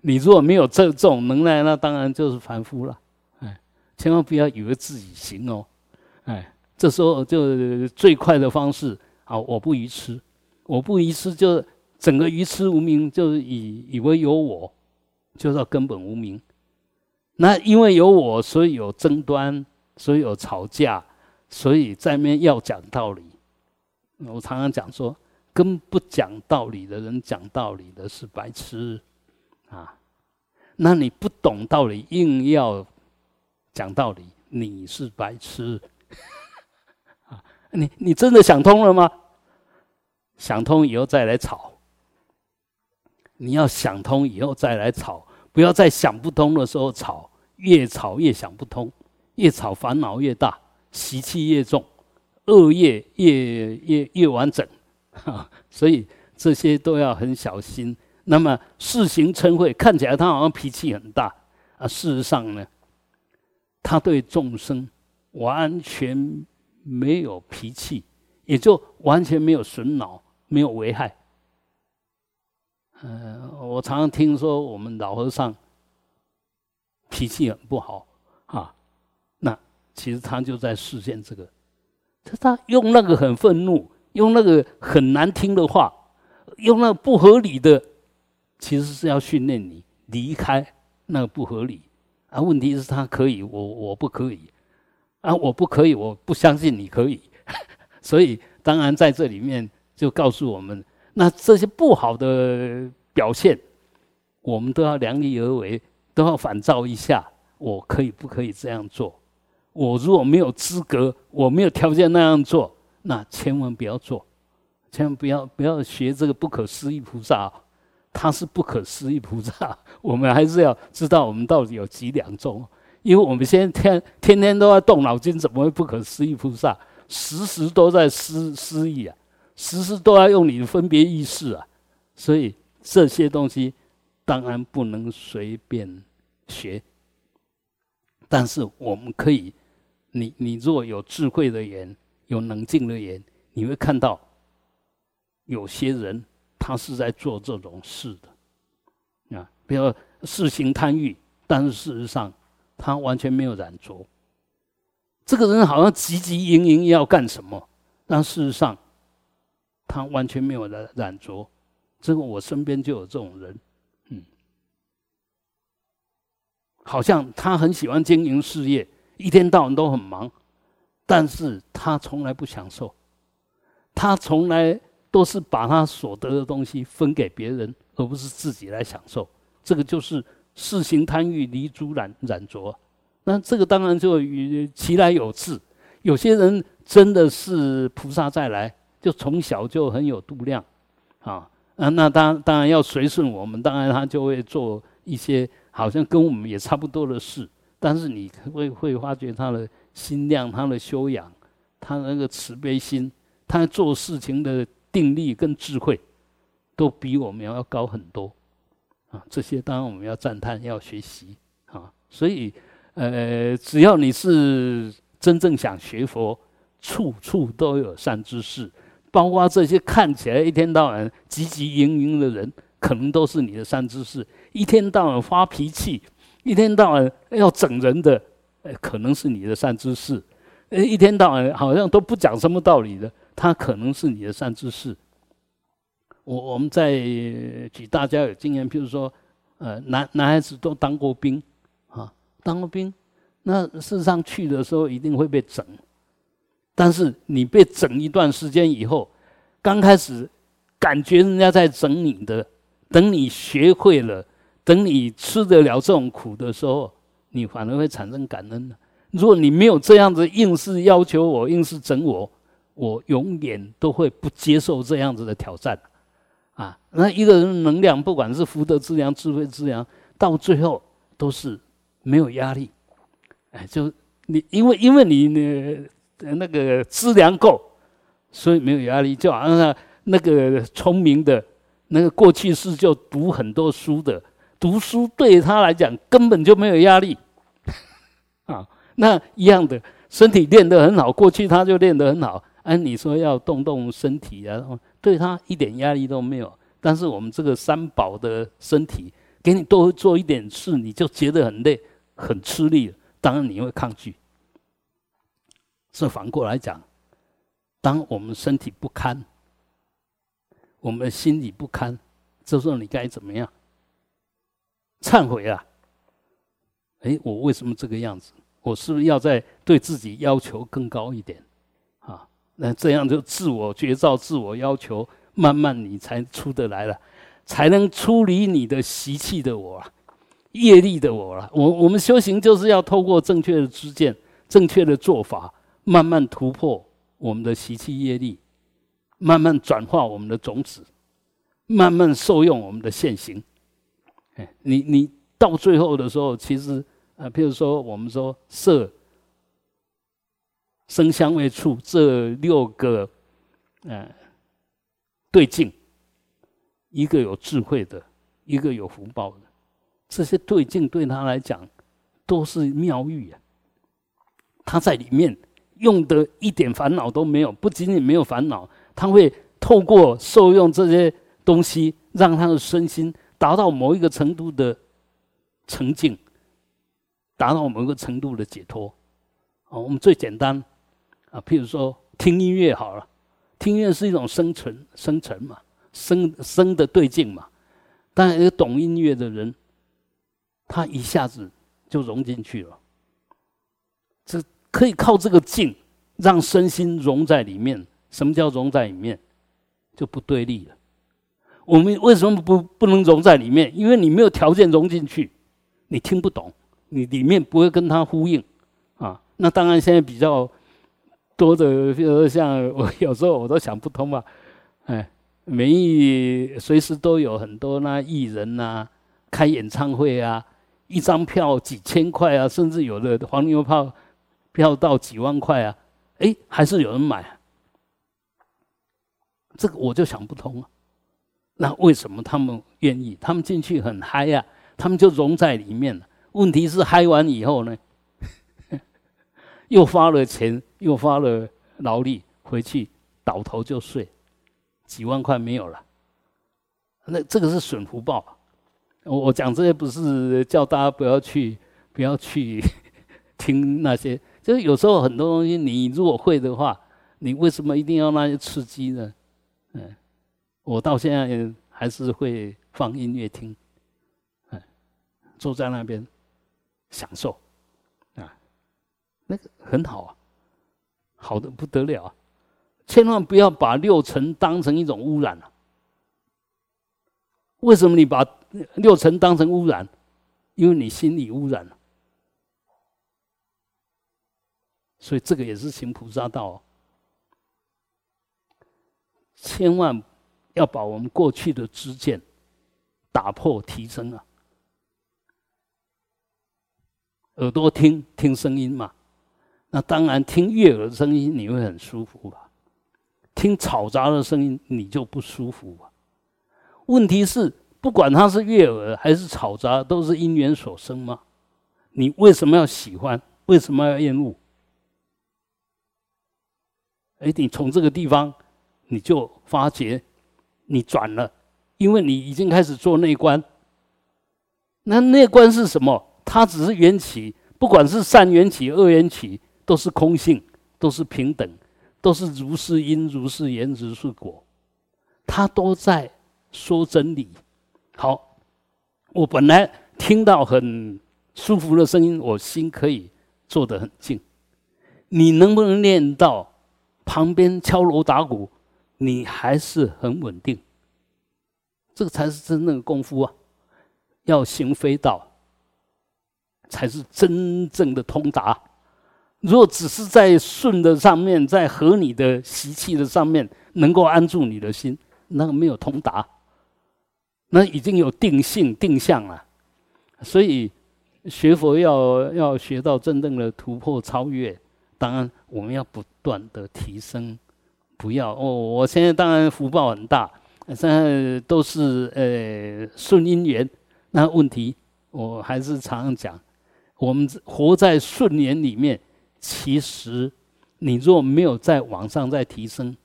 你如果没有这这种能耐，那当然就是凡夫了。千万不要以为自己行哦，哎，这时候就最快的方式啊，我不愚痴，我不愚痴，就整个愚痴无名，就是以以为有我，就叫根本无名。那因为有我，所以有争端，所以有吵架，所以在面要讲道理。我常常讲说，跟不讲道理的人讲道理的是白痴啊。那你不懂道理，硬要。讲道理，你是白痴 啊！你你真的想通了吗？想通以后再来吵。你要想通以后再来吵，不要在想不通的时候吵，越吵越想不通，越吵烦恼越大，习气越重，恶业越越越完整。哈所以这些都要很小心。那么事行称会，看起来他好像脾气很大啊，事实上呢？他对众生完全没有脾气，也就完全没有损恼，没有危害。嗯，我常常听说我们老和尚脾气很不好啊，那其实他就在实现这个，他他用那个很愤怒，用那个很难听的话，用那个不合理的，其实是要训练你离开那个不合理。啊，问题是他可以，我我不可以，啊，我不可以，我不相信你可以，所以当然在这里面就告诉我们，那这些不好的表现，我们都要量力而为，都要反照一下，我可以不可以这样做？我如果没有资格，我没有条件那样做，那千万不要做，千万不要不要学这个不可思议菩萨。他是不可思议菩萨，我们还是要知道我们到底有几两重，因为我们现在天天天都在动脑筋，怎么会不可思议菩萨？时时都在思思议啊，时时都要用你的分别意识啊，所以这些东西当然不能随便学，但是我们可以，你你若有智慧的人，有冷静的眼，你会看到有些人他是在做这种事的啊，比如事行贪欲，但是事实上他完全没有染着。这个人好像急急营营要干什么，但事实上他完全没有染染着。这个我身边就有这种人，嗯，好像他很喜欢经营事业，一天到晚都很忙，但是他从来不享受，他从来都是把他所得的东西分给别人，而不是自己来享受。这个就是世行贪欲，离诸染染着。那这个当然就与其来有志，有些人真的是菩萨再来，就从小就很有度量，啊啊，那当当然要随顺我们，当然他就会做一些好像跟我们也差不多的事，但是你会会发觉他的心量、他的修养、他那个慈悲心、他做事情的定力跟智慧，都比我们要高很多，啊，这些当然我们要赞叹、要学习啊，所以。呃，只要你是真正想学佛，处处都有善知识，包括这些看起来一天到晚汲汲营营的人，可能都是你的善知识；一天到晚发脾气，一天到晚要整人的，呃，可能是你的善知识；呃，一天到晚好像都不讲什么道理的，他可能是你的善知识。我我们在举大家有经验，譬如说，呃，男男孩子都当过兵啊。当过兵，那事实上去的时候一定会被整，但是你被整一段时间以后，刚开始感觉人家在整你的，等你学会了，等你吃得了这种苦的时候，你反而会产生感恩的。如果你没有这样子硬是要求我，硬是整我，我永远都会不接受这样子的挑战。啊，那一个人能量，不管是福德之粮、智慧之粮，到最后都是。没有压力，哎，就你，因为因为你那那个资粮够，所以没有压力。就好像那个聪明的，那个过去式就读很多书的，读书对他来讲根本就没有压力，啊，那一样的，身体练得很好，过去他就练得很好。哎，你说要动动身体啊，对他一点压力都没有。但是我们这个三宝的身体，给你多做一点事，你就觉得很累。很吃力，当然你会抗拒。是反过来讲，当我们身体不堪，我们心里不堪，这时候你该怎么样？忏悔啊！哎，我为什么这个样子？我是不是要在对自己要求更高一点？那这样就自我觉照、自我要求，慢慢你才出得来了，才能出离你的习气的我啊。业力的我了，我我们修行就是要透过正确的知见、正确的做法，慢慢突破我们的习气业力，慢慢转化我们的种子，慢慢受用我们的现行。哎，你你到最后的时候，其实啊，譬如说我们说色、生、香、味、触这六个，嗯，对境，一个有智慧的，一个有福报的。这些对境对他来讲都是妙玉啊！他在里面用的一点烦恼都没有，不仅仅没有烦恼，他会透过受用这些东西，让他的身心达到某一个程度的沉静，达到某一个程度的解脱。啊，我们最简单啊，譬如说听音乐好了，听音乐是一种生存、生存嘛，生生的对境嘛。当然，有懂音乐的人。他一下子就融进去了，这可以靠这个境，让身心融在里面。什么叫融在里面？就不对立了。我们为什么不不能融在里面？因为你没有条件融进去，你听不懂，你里面不会跟他呼应啊。那当然，现在比较多的，比如像我有时候我都想不通嘛。哎，每艺随时都有很多那艺人呐，开演唱会啊。一张票几千块啊，甚至有的黄牛票票到几万块啊，哎，还是有人买。这个我就想不通啊。那为什么他们愿意？他们进去很嗨呀，他们就融在里面了。问题是嗨完以后呢，又花了钱，又花了劳力回去倒头就睡，几万块没有了。那这个是损福报。我我讲这些不是叫大家不要去不要去 听那些，就是有时候很多东西你如果会的话，你为什么一定要那些刺激呢？嗯，我到现在还是会放音乐听，嗯，坐在那边享受啊，那个很好啊。好的不得了啊！千万不要把六尘当成一种污染了。为什么你把六尘当成污染？因为你心里污染了。所以这个也是行菩萨道哦。千万要把我们过去的知见打破、提升啊！耳朵听听声音嘛。那当然，听悦耳的声音你会很舒服吧？听嘈杂的声音你就不舒服吧？问题是，不管它是悦耳还是嘈杂，都是因缘所生吗？你为什么要喜欢？为什么要厌恶？哎，你从这个地方你就发觉你转了，因为你已经开始做内观。那内观是什么？它只是缘起，不管是善缘起、恶缘起。都是空性，都是平等，都是如是因如是言如是果，他都在说真理。好，我本来听到很舒服的声音，我心可以坐得很静。你能不能练到旁边敲锣打鼓，你还是很稳定？这个才是真正的功夫啊！要行非道，才是真正的通达。如果只是在顺的上面，在合你的习气的上面能够安住你的心，那个没有通达，那已经有定性定向了。所以学佛要要学到真正的突破超越，当然我们要不断的提升，不要哦。我现在当然福报很大，现在都是呃顺因缘。那问题我还是常常讲，我们活在顺缘里面。其实，你若没有在往上再提升，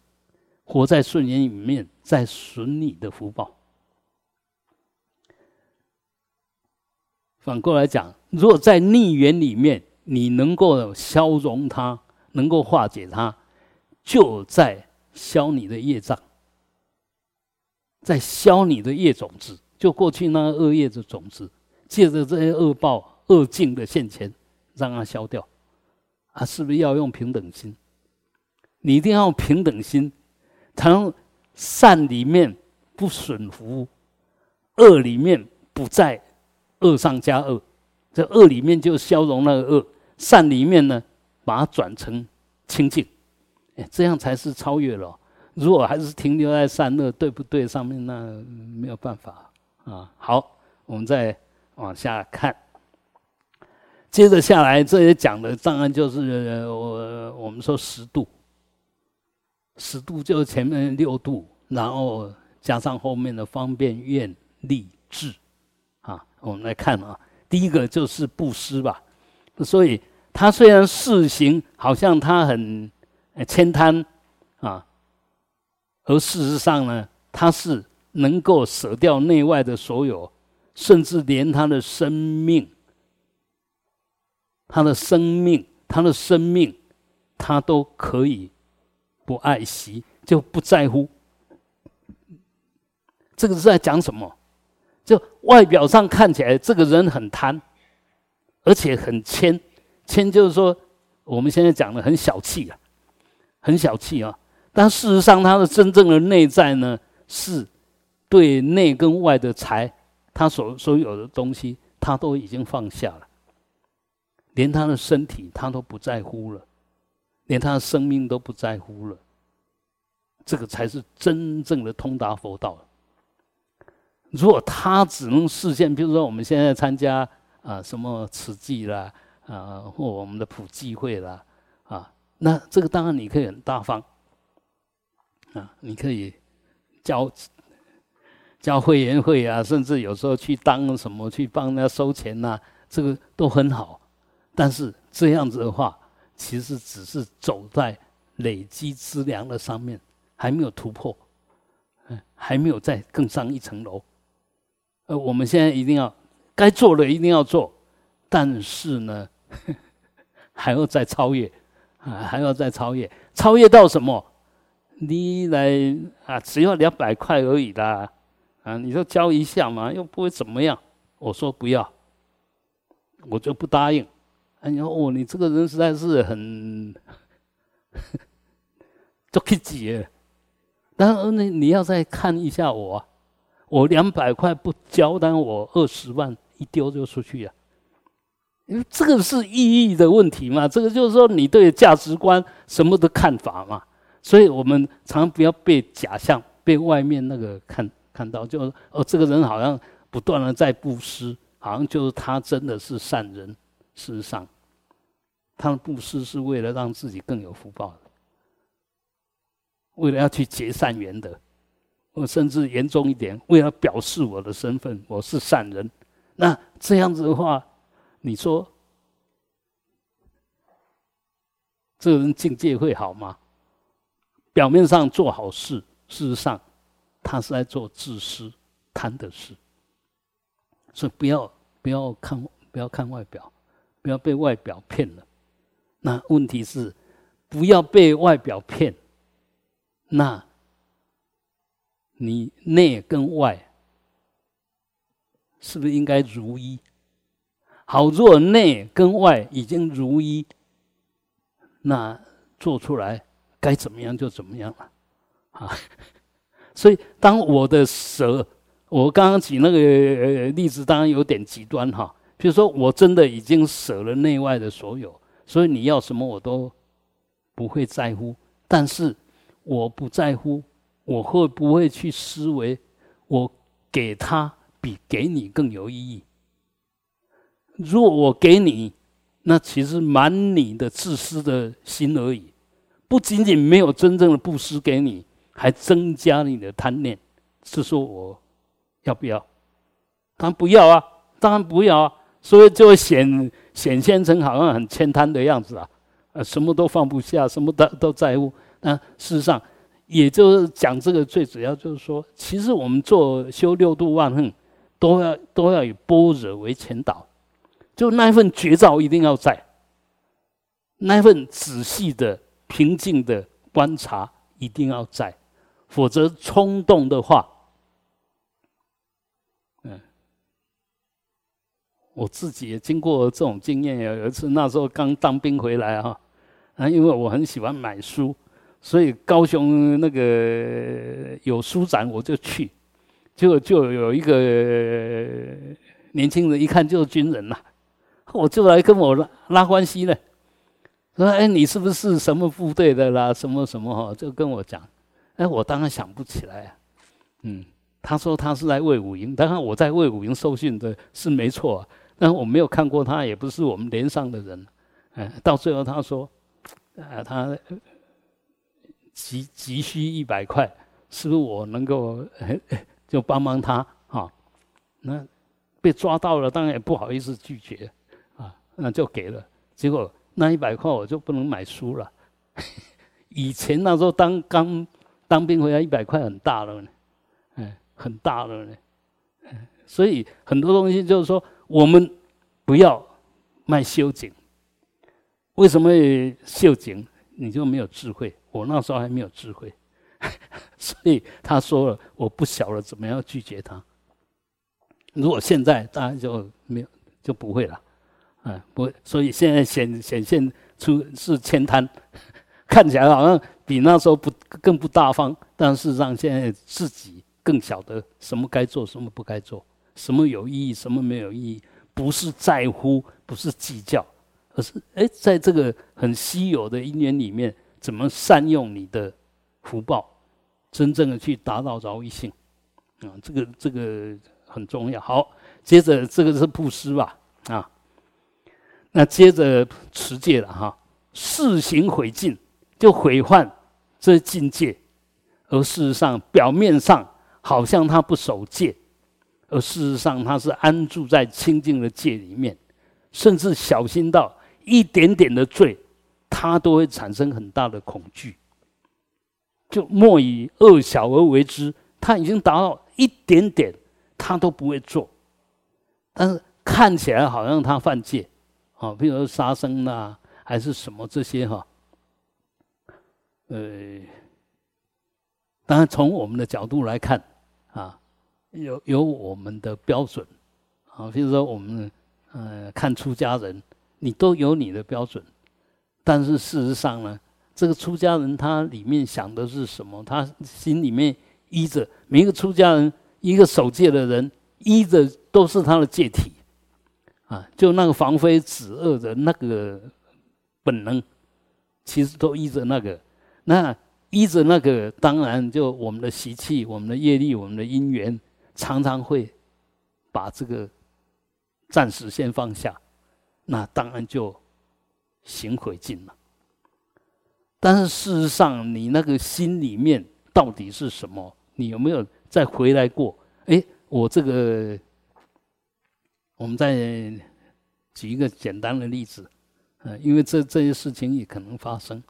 活在顺缘里面，在损你的福报。反过来讲，若在逆缘里面，你能够消融它，能够化解它，就在消你的业障，在消你的业种子，就过去那个恶业的种子，借着这些恶报、恶境的现前，让它消掉。啊，是不是要用平等心？你一定要用平等心，才能善里面不损福，恶里面不在恶上加恶，这恶里面就消融那个恶，善里面呢把它转成清净，哎，这样才是超越了。如果还是停留在善恶对不对上面，那没有办法啊。好，我们再往下看。接着下来，这些讲的当然就是我我们说十度，十度就是前面六度，然后加上后面的方便、愿、力、智，啊，我们来看啊，第一个就是布施吧。所以他虽然事行好像他很谦贪啊，而事实上呢，他是能够舍掉内外的所有，甚至连他的生命。他的生命，他的生命，他都可以不爱惜，就不在乎。这个是在讲什么？就外表上看起来，这个人很贪，而且很谦，谦就是说我们现在讲的很小气啊，很小气啊。但事实上，他的真正的内在呢，是对内跟外的财，他所所有的东西，他都已经放下了。连他的身体他都不在乎了，连他的生命都不在乎了，这个才是真正的通达佛道。如果他只能实现，比如说我们现在参加啊什么慈济啦啊或我们的普济会啦啊，那这个当然你可以很大方啊，你可以交交会员会啊，甚至有时候去当什么去帮人家收钱呐，这个都很好。但是这样子的话，其实只是走在累积资粮的上面还没有突破，嗯，还没有再更上一层楼。呃，我们现在一定要该做的一定要做，但是呢，还要再超越啊，还要再超越，超越到什么？你来啊，只要两百块而已啦，啊，你就交一下嘛，又不会怎么样。我说不要，我就不答应。哎呀，哦，你这个人实在是很，就可以挤。但是呢你要再看一下我，我两百块不交，但我二十万一丢就出去呀。因为这个是意义的问题嘛，这个就是说你对价值观什么的看法嘛。所以我们常不要被假象、被外面那个看看到，就哦，这个人好像不断的在布施，好像就是他真的是善人。事实上，他的布施是为了让自己更有福报的，为了要去结善缘的，我甚至严重一点，为了表示我的身份，我是善人。那这样子的话，你说这个人境界会好吗？表面上做好事，事实上他是在做自私、贪的事。所以不要不要看不要看外表，不要被外表骗了。那问题是不要被外表骗，那你内跟外是不是应该如一？好，若内跟外已经如一，那做出来。该怎么样就怎么样了，啊！所以当我的舍，我刚刚举那个例子，当然有点极端哈。比如说，我真的已经舍了内外的所有，所以你要什么我都不会在乎。但是我不在乎，我会不会去思维，我给他比给你更有意义？如果我给你，那其实满你的自私的心而已。不仅仅没有真正的布施给你，还增加了你的贪念。是说我要不要？当然不要啊！当然不要啊！所以就显显现成好像很欠贪的样子啊！呃，什么都放不下，什么都都在乎。那事实上，也就是讲这个最主要就是说，其实我们做修六度万恨，都要都要以般若为前导，就那一份绝招一定要在，那一份仔细的。平静的观察一定要在，否则冲动的话，我自己也经过这种经验。有一次那时候刚当兵回来哈，啊，因为我很喜欢买书，所以高雄那个有书展我就去，就就有一个年轻人一看就是军人呐，我就来跟我拉拉关系了。说：“哎，你是不是什么部队的啦？什么什么哈？就跟我讲。哎，我当然想不起来啊。嗯，他说他是来魏武营，当然我在魏武营受训的是没错，但我没有看过他，也不是我们连上的人。嗯，到最后他说，啊，他急急需一百块，是不是我能够 就帮帮他？哈，那被抓到了，当然也不好意思拒绝啊，那就给了。结果。”那一百块我就不能买书了。以前那时候当刚当兵回来，一百块很大了呢，嗯，很大了呢。所以很多东西就是说，我们不要卖修景。为什么绣景？你就没有智慧？我那时候还没有智慧，所以他说了，我不晓得怎么样拒绝他。如果现在当然就没有，就不会了。啊，不，所以现在显显现出是欠贪，看起来好像比那时候不更不大方，但事实上现在自己更晓得什么该做，什么不该做，什么有意义，什么没有意义，不是在乎，不是计较，而是哎，在这个很稀有的因缘里面，怎么善用你的福报，真正的去达到饶益性，啊，这个这个很重要。好，接着这个是布施吧，啊。那接着持戒了哈，事行毁尽，就毁坏这境界，而事实上表面上好像他不守戒，而事实上他是安住在清净的戒里面，甚至小心到一点点的罪，他都会产生很大的恐惧。就莫以恶小而为之，他已经达到一点点，他都不会做。但是看起来好像他犯戒，啊，比如说杀生呐，还是什么这些哈。呃，当然从我们的角度来看，啊，有有我们的标准，啊，比如说我们呃看出家人，你都有你的标准，但是事实上呢？这个出家人他里面想的是什么？他心里面依着每一个出家人，一个守戒的人依着都是他的戒体，啊，就那个防非止恶的那个本能，其实都依着那个。那依着那个，当然就我们的习气、我们的业力、我们的因缘，常常会把这个暂时先放下，那当然就行毁尽了。但是事实上，你那个心里面到底是什么？你有没有再回来过？哎，我这个，我们再举一个简单的例子，嗯，因为这这些事情也可能发生。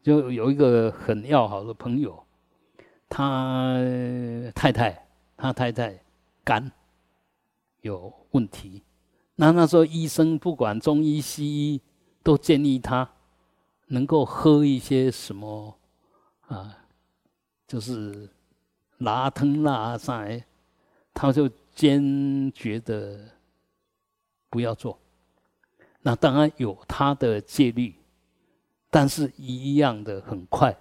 就有一个很要好的朋友，他太太，他太太肝有问题，那那时候医生不管中医西医都建议他。能够喝一些什么啊？就是拉汤拉塞，他就坚决的不要做。那当然有他的戒律，但是一样的很快，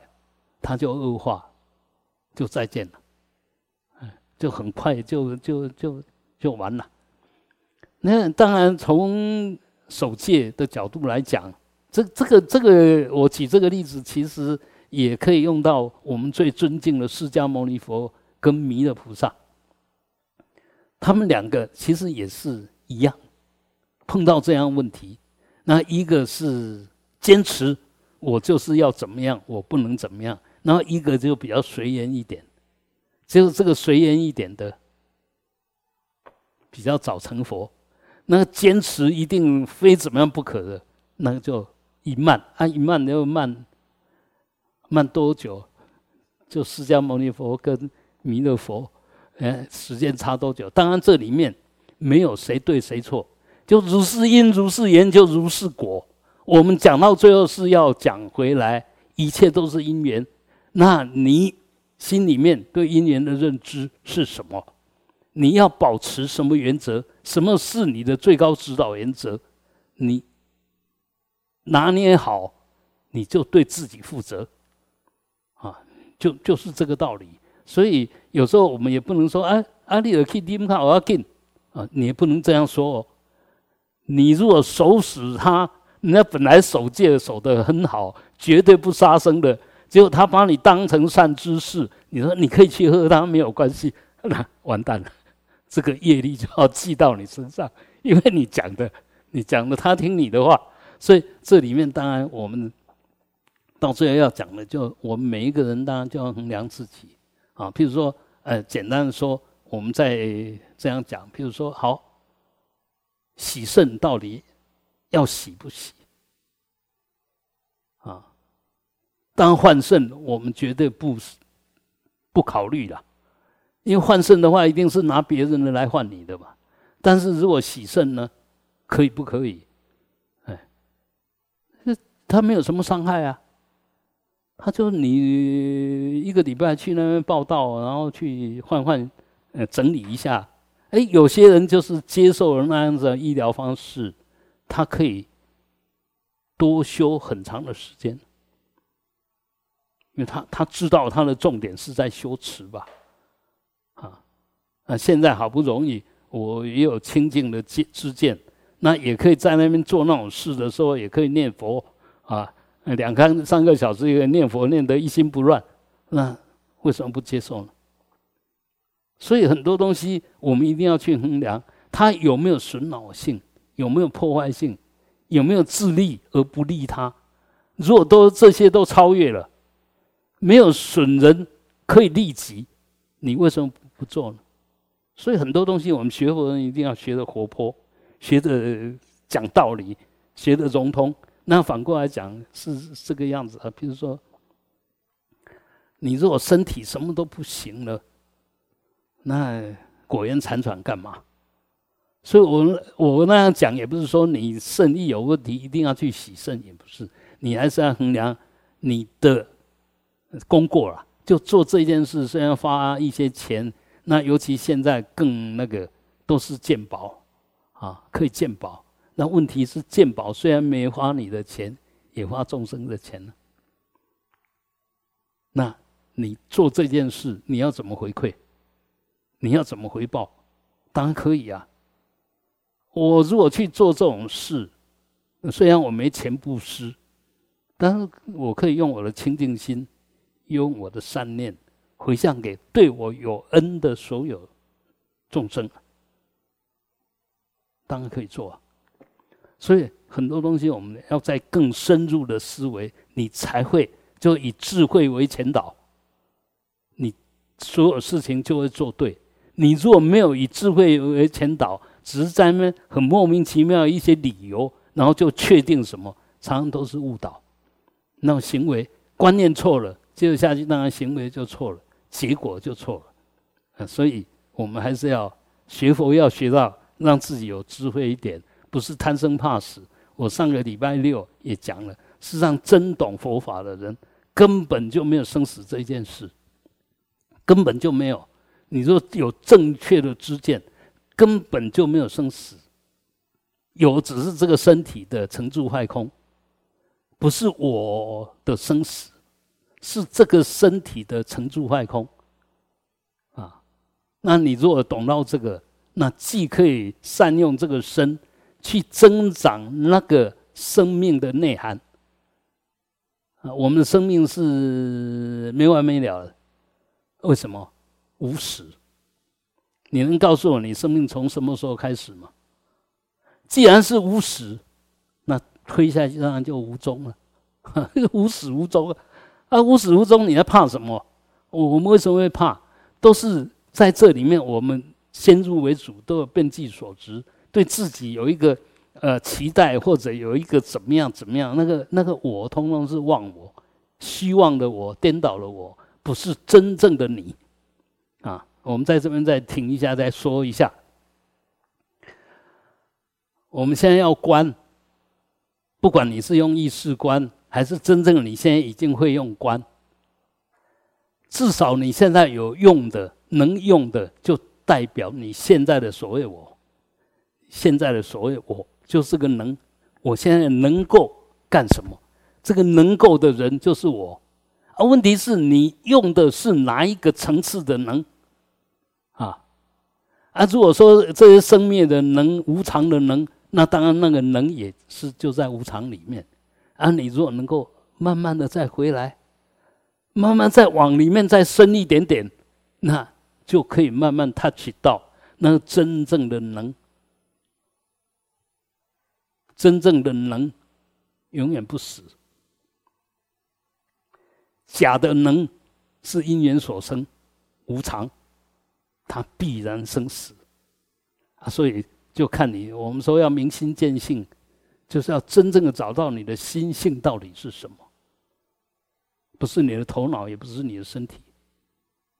他就恶化，就再见了，就很快就就就就完了。那当然从守戒的角度来讲。这这个这个，我举这个例子，其实也可以用到我们最尊敬的释迦牟尼佛跟弥勒菩萨。他们两个其实也是一样，碰到这样问题，那一个是坚持，我就是要怎么样，我不能怎么样；然后一个就比较随缘一点，就是这个随缘一点的比较早成佛。那个坚持一定非怎么样不可的，那个就。一慢，按一慢要慢，慢多久？就释迦牟尼佛跟弥勒佛，哎，时间差多久？当然这里面没有谁对谁错，就如是因如是缘就如是果。我们讲到最后是要讲回来，一切都是因缘。那你心里面对因缘的认知是什么？你要保持什么原则？什么是你的最高指导原则？你？拿捏好，你就对自己负责，啊，就就是这个道理。所以有时候我们也不能说，哎，阿丽尔去你们看我要进，啊，你也不能这样说哦。你如果守死他，人家本来守戒守得很好，绝对不杀生的，结果他把你当成善知识，你说你可以去喝他没有关系，那完蛋了，这个业力就要记到你身上，因为你讲的，你讲的他听你的话。所以这里面当然我们到最后要讲的，就我们每一个人当然就要衡量自己啊。譬如说，呃，简单的说，我们在这样讲，譬如说，好，洗肾到底要洗不洗？啊，当换肾我们绝对不不考虑了，因为换肾的话一定是拿别人的来换你的嘛。但是如果洗肾呢，可以不可以？哎他没有什么伤害啊，他就你一个礼拜去那边报道，然后去换换，呃，整理一下。哎，有些人就是接受了那样子的医疗方式，他可以多修很长的时间，因为他他知道他的重点是在修持吧，啊，那现在好不容易我也有清净的见知见，那也可以在那边做那种事的时候，也可以念佛。啊，两三三个小时一个念佛念得一心不乱，那为什么不接受呢？所以很多东西我们一定要去衡量，它有没有损脑性，有没有破坏性，有没有自利而不利他。如果都这些都超越了，没有损人可以利己，你为什么不做呢？所以很多东西我们学佛人一定要学的活泼，学的讲道理，学的融通。那反过来讲是这个样子啊。比如说，你如果身体什么都不行了，那苟延残喘干嘛？所以，我我那样讲也不是说你肾一有问题一定要去洗肾，也不是，你还是要衡量你的功过了。就做这件事，虽然花一些钱，那尤其现在更那个都是鉴宝啊，可以鉴宝。那问题是鉴宝虽然没花你的钱，也花众生的钱了。那你做这件事，你要怎么回馈？你要怎么回报？当然可以啊。我如果去做这种事，虽然我没钱布施，但是我可以用我的清净心，用我的善念回向给对我有恩的所有众生，当然可以做啊。所以很多东西我们要在更深入的思维，你才会就以智慧为前导，你所有事情就会做对。你如果没有以智慧为前导，只是在那很莫名其妙一些理由，然后就确定什么，常常都是误导。那种行为观念错了，接着下去当然行为就错了，结果就错了。所以我们还是要学佛，要学到让自己有智慧一点，不是贪生怕死。我上个礼拜六也讲了，事实上真懂佛法的人根本就没有生死这一件事，根本就没有。你说有正确的知见。根本就没有生死，有只是这个身体的成住坏空，不是我的生死，是这个身体的成住坏空。啊，那你如果懂到这个，那既可以善用这个身去增长那个生命的内涵。啊，我们的生命是没完没了的，为什么？无始。你能告诉我你生命从什么时候开始吗？既然是无始，那推下去当然就无终了，无始无终啊！啊，无始无终，你还怕什么？我我们为什么会怕？都是在这里面，我们先入为主，都有变计所执，对自己有一个呃期待，或者有一个怎么样怎么样，那个那个我，通通是忘我，虚妄的我，颠倒了我，不是真正的你啊！我们在这边再停一下，再说一下。我们现在要观，不管你是用意识观，还是真正你现在已经会用观，至少你现在有用的、能用的，就代表你现在的所谓我，现在的所谓我就是个能。我现在能够干什么？这个能够的人就是我。啊问题是你用的是哪一个层次的能？啊，如果说这些生灭的能、无常的能，那当然那个能也是就在无常里面。啊，你如果能够慢慢的再回来，慢慢再往里面再深一点点，那就可以慢慢 touch 到那真正的能。真正的能永远不死，假的能是因缘所生，无常。它必然生死啊，所以就看你。我们说要明心见性，就是要真正的找到你的心性到底是什么，不是你的头脑，也不是你的身体，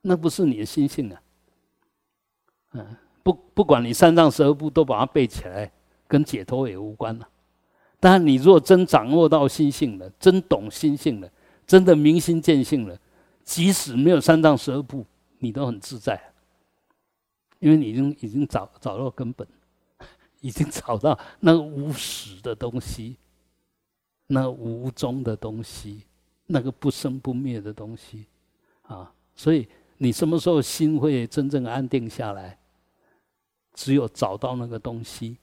那不是你的心性啊。嗯，不，不管你三藏十二部都把它背起来，跟解脱也无关了。当然，你若真掌握到心性了，真懂心性了，真的明心见性了，即使没有三藏十二部，你都很自在。因为你已经已经找找到根本，已经找到那个无始的东西，那个无终的东西，那个不生不灭的东西，啊！所以你什么时候心会真正安定下来？只有找到那个东西。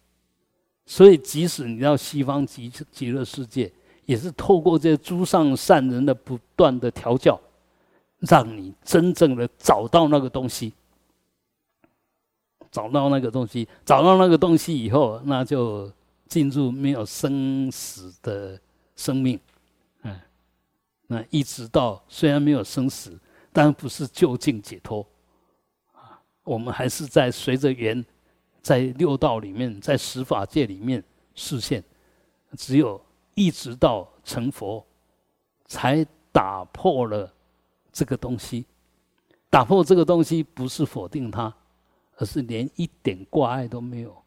所以即使你到西方极极乐世界，也是透过这些诸上善人的不断的调教，让你真正的找到那个东西。找到那个东西，找到那个东西以后，那就进入没有生死的生命，嗯，那一直到虽然没有生死，但不是就近解脱，啊，我们还是在随着缘，在六道里面，在十法界里面视现，只有一直到成佛，才打破了这个东西。打破这个东西不是否定它，而是连一点挂碍都没有，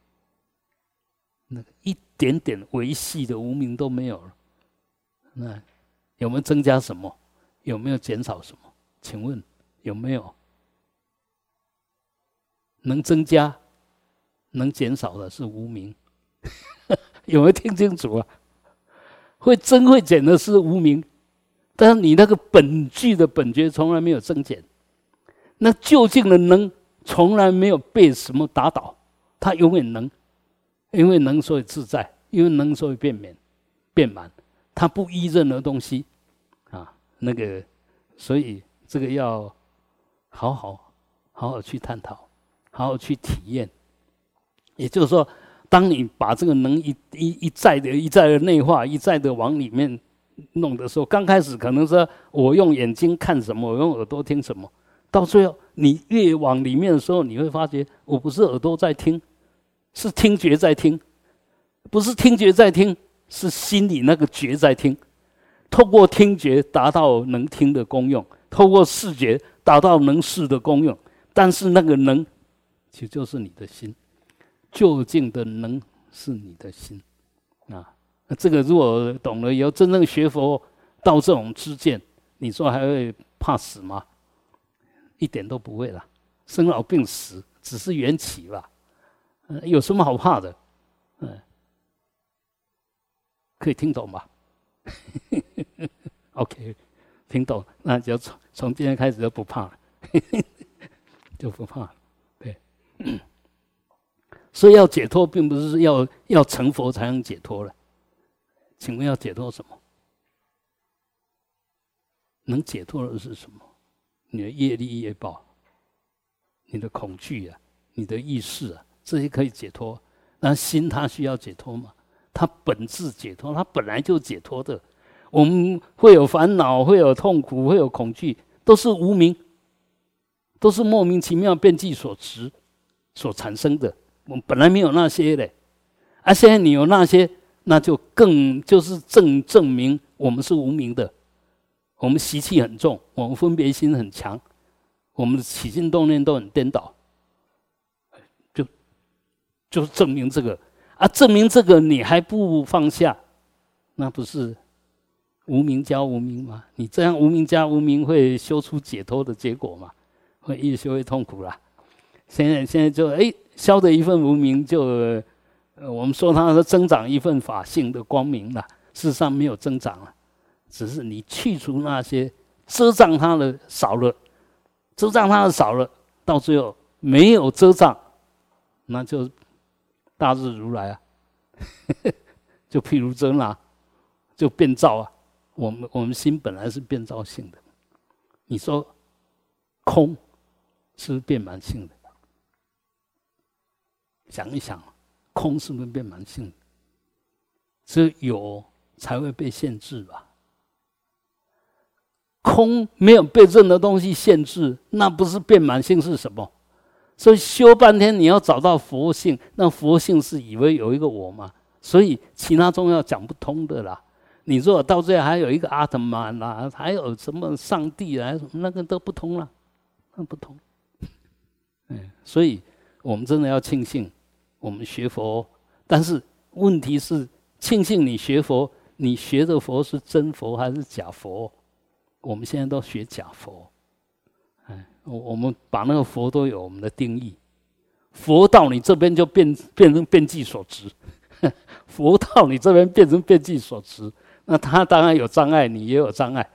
那一点点维系的无名都没有了。那有没有增加什么？有没有减少什么？请问有没有？能增加、能减少的是无名，有没有听清楚啊？会增会减的是无名，但是你那个本具的本觉从来没有增减，那究竟的能从来没有被什么打倒，他永远能，因为能所以自在，因为能所以变免、变满，他不依任何东西啊，那个，所以这个要好好好好去探讨。好好去体验，也就是说，当你把这个能一一一再的、一再的内化、一再的往里面弄的时候，刚开始可能说我用眼睛看什么，我用耳朵听什么，到最后你越往里面的时候，你会发觉我不是耳朵在听，是听觉在听，不是听觉在听，是心里那个觉在听，透过听觉达到能听的功用，透过视觉达到能视的功用，但是那个能。其实就是你的心，究竟的能是你的心啊。这个如果懂了以后，真正学佛到这种知见，你说还会怕死吗？一点都不会了。生老病死只是缘起吧，嗯有什么好怕的？嗯，可以听懂吧？OK，听懂，那就从从今天开始就不怕了，就不怕了。对。所以要解脱，并不是要要成佛才能解脱了。请问要解脱什么？能解脱的是什么？你的业力业报，你的恐惧啊，你的意识啊，这些可以解脱。那心它需要解脱吗？它本质解脱，它本来就解脱的。我们会有烦恼，会有痛苦，会有恐惧，都是无名，都是莫名其妙变计所执。所产生的，我们本来没有那些的，啊，现在你有那些，那就更就是证证明我们是无名的，我们习气很重，我们分别心很强，我们的起心动念都很颠倒，就就证明这个啊，证明这个你还不放下，那不是无名加无名吗？你这样无名加无名会修出解脱的结果吗？会越修越痛苦啦。现在现在就哎，消的一份无名，就呃，我们说它是增长一份法性的光明了。事实上没有增长了，只是你去除那些遮障它的少了，遮障它的少了，到最后没有遮障，那就大日如来啊，就譬如真啊，就变造啊。我们我们心本来是变造性的，你说空是变满性的。想一想，空是不是变蛮性？只有才会被限制吧？空没有被任何东西限制，那不是变满性是什么？所以修半天，你要找到佛性，那佛性是以为有一个我嘛？所以其他宗教讲不通的啦。你说到这还有一个阿特曼啦，还有什么上帝啊，那个都不通了，那不通。嗯，所以我们真的要庆幸。我们学佛，但是问题是，庆幸你学佛，你学的佛是真佛还是假佛？我们现在都学假佛，哎，我我们把那个佛都有我们的定义，佛到你这边就变变成变计所执，佛到你这边变成变计所执，那他当然有障碍，你也有障碍，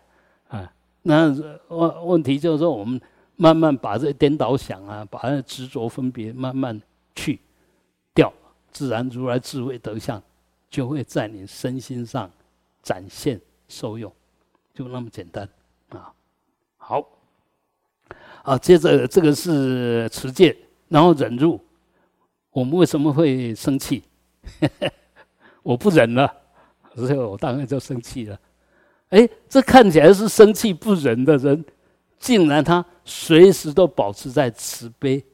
啊，那问问题就是说，我们慢慢把这颠倒想啊，把那执着分别慢慢去。掉，自然如来智慧德相就会在你身心上展现受用，就那么简单啊！好，啊，接着这个是持戒，然后忍辱。我们为什么会生气？我不忍了，所以我当然就生气了。哎，这看起来是生气不忍的人，竟然他随时都保持在慈悲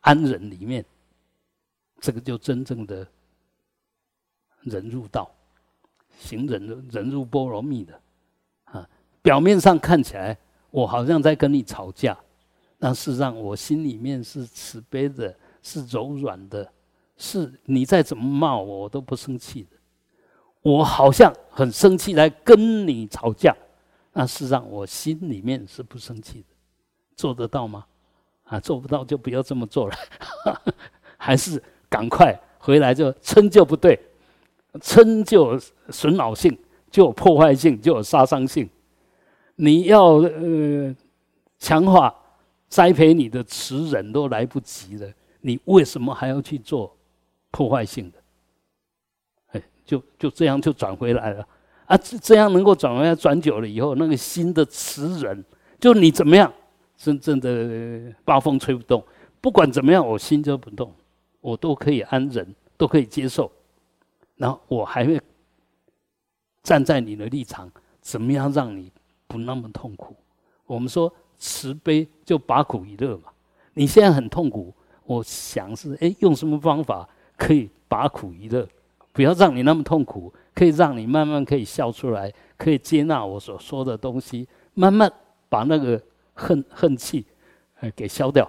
安忍里面。这个就真正的忍入道，行忍忍入波罗蜜的，啊，表面上看起来我好像在跟你吵架，但事实上我心里面是慈悲的，是柔软的，是你再怎么骂我，我都不生气的。我好像很生气来跟你吵架，那事实上我心里面是不生气的，做得到吗？啊，做不到就不要这么做了，还是赶快回来就称就不对，称就有损恼性，就有破坏性，就有杀伤性。你要呃强化栽培你的慈忍都来不及了，你为什么还要去做破坏性的？哎，就就这样就转回来了啊！这这样能够转回来，转久了以后，那个新的慈忍，就你怎么样？真正的八风吹不动，不管怎么样，我心就不动，我都可以安忍，都可以接受。然后我还会站在你的立场，怎么样让你不那么痛苦？我们说慈悲就拔苦一乐嘛。你现在很痛苦，我想是哎，用什么方法可以拔苦一乐？不要让你那么痛苦，可以让你慢慢可以笑出来，可以接纳我所说的东西，慢慢把那个。恨恨气，哎，给消掉，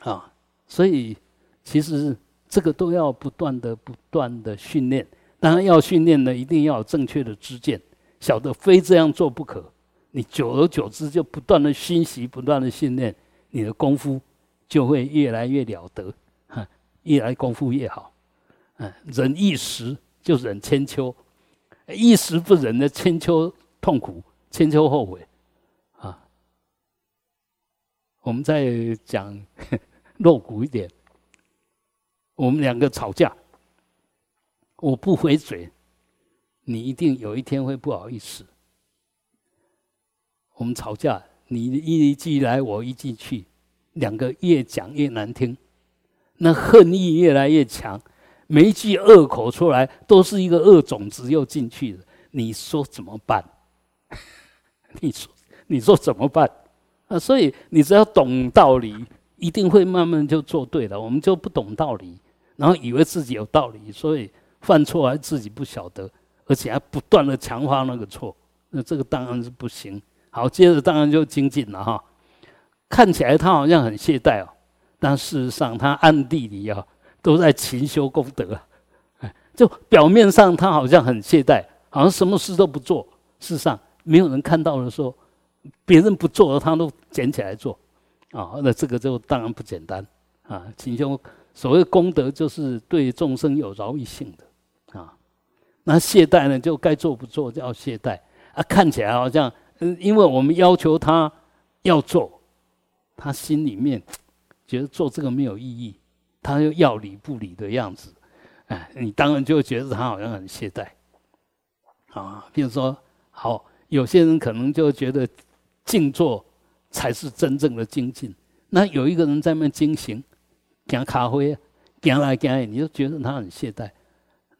啊，所以其实这个都要不断的、不断的训练。当然要训练呢，一定要有正确的知见，晓得非这样做不可。你久而久之就不断的熏习、不断的训练，你的功夫就会越来越了得，哈，越来功夫越好。嗯，忍一时就忍千秋，一时不忍的千秋痛苦，千秋后悔。啊我们再讲 露骨一点，我们两个吵架，我不回嘴，你一定有一天会不好意思。我们吵架，你一句来，我一句去，两个越讲越难听，那恨意越来越强，每一句恶口出来都是一个恶种子又进去了。你说怎么办？你说，你说怎么办？啊，所以你只要懂道理，一定会慢慢就做对了。我们就不懂道理，然后以为自己有道理，所以犯错还自己不晓得，而且还不断的强化那个错，那这个当然是不行。好，接着当然就精进了哈。看起来他好像很懈怠哦，但事实上他暗地里啊都在勤修功德。哎，就表面上他好像很懈怠，好像什么事都不做，事实上没有人看到的时候。别人不做的，他都捡起来做，啊，那这个就当然不简单啊。勤修，所谓功德，就是对众生有饶益性的。那懈怠呢，就该做不做叫懈怠啊。看起来好像，嗯，因为我们要求他要做，他心里面觉得做这个没有意义，他又要理不理的样子，哎，你当然就觉得他好像很懈怠啊。比如说，好，有些人可能就觉得。静坐才是真正的精进。那有一个人在那精行，行咖啡，行来行去，你就觉得他很懈怠。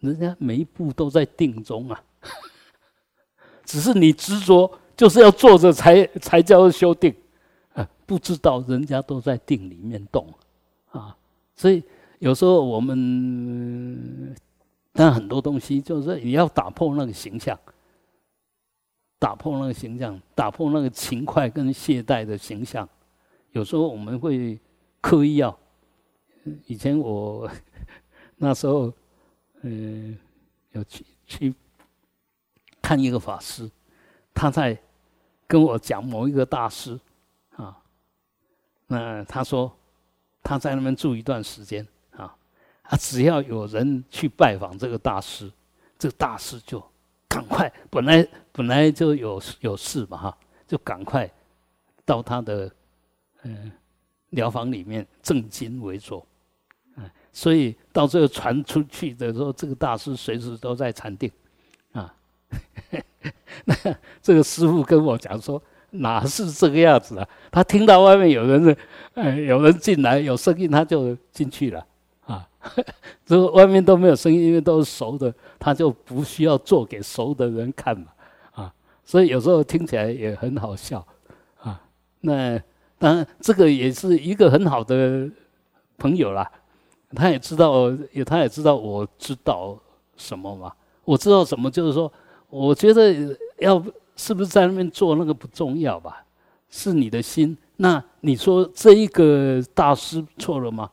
人家每一步都在定中啊，只是你执着，就是要坐着才才叫修定啊，不知道人家都在定里面动啊。所以有时候我们，但很多东西就是你要打破那个形象。打破那个形象，打破那个勤快跟懈怠的形象。有时候我们会刻意要。以前我 那时候，嗯，要去去看一个法师，他在跟我讲某一个大师啊。那他说他在那边住一段时间啊，啊，只要有人去拜访这个大师，这个大师就。赶快，本来本来就有有事嘛哈，就赶快到他的嗯疗房里面正襟危坐，所以到最后传出去的时候，这个大师随时都在禅定，啊，那这个师傅跟我讲说，哪是这个样子啊？他听到外面有人呃有人进来有声音，他就进去了。这外面都没有声音，因为都是熟的，他就不需要做给熟的人看嘛，啊，所以有时候听起来也很好笑，啊，那当然这个也是一个很好的朋友啦，他也知道，也他也知道我知道什么嘛，我知道什么，就是说，我觉得要是不是在那边做那个不重要吧，是你的心。那你说这一个大师错了吗？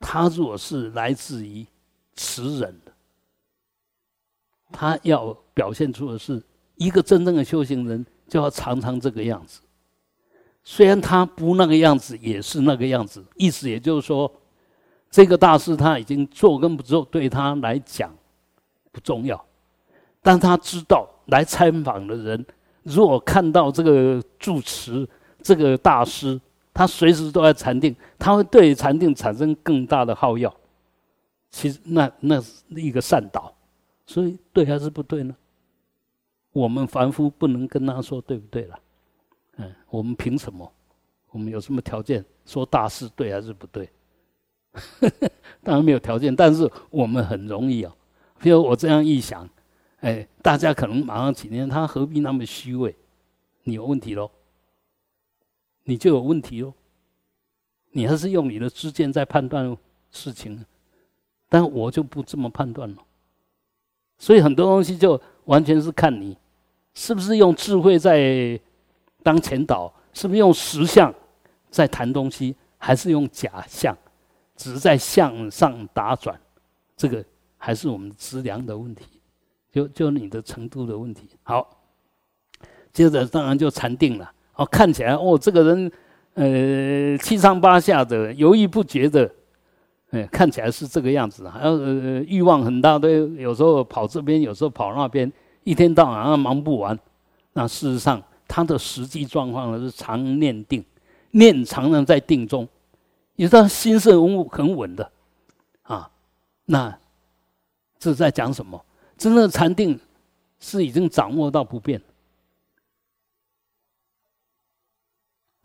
他如果是来自于词人的，他要表现出的是一个真正的修行人，就要常常这个样子。虽然他不那个样子，也是那个样子。意思也就是说，这个大师他已经做跟不做，对他来讲不重要，但他知道来参访的人。如果看到这个住持，这个大师，他随时都在禅定，他会对禅定产生更大的耗药。其实那那是一个善导，所以对还是不对呢？我们凡夫不能跟他说对不对了。嗯，我们凭什么？我们有什么条件说大事对还是不对？当然没有条件，但是我们很容易啊。比如我这样一想。哎，大家可能马上几年，他何必那么虚伪？你有问题喽，你就有问题喽。你还是用你的知见在判断事情，但我就不这么判断了。所以很多东西就完全是看你是不是用智慧在当前导，是不是用实相在谈东西，还是用假象，只是在向上打转。这个还是我们资粮的问题。就就你的程度的问题。好，接着当然就禅定了。哦，看起来哦，这个人，呃，七上八下的，犹豫不决的，哎，看起来是这个样子。还有呃，欲望很大，对，有时候跑这边，有时候跑那边，一天到晚啊忙不完。那事实上，他的实际状况呢是常念定，念常常在定中，也是他心是很很稳的，啊，那这在讲什么？真正的禅定是已经掌握到不变。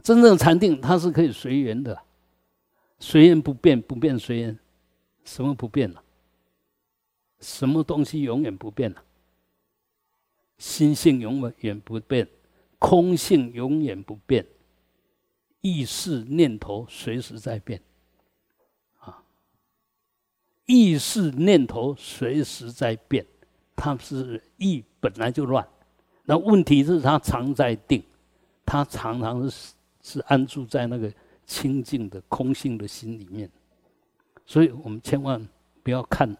真正的禅定它是可以随缘的，随缘不变，不变随缘。什么不变了？什么东西永远不变了？心性永远不变，空性永远不变，意识念头随时在变。啊，意识念头随时在变。他是意本来就乱，那问题是他常在定，他常常是是安住在那个清净的空性的心里面，所以我们千万不要看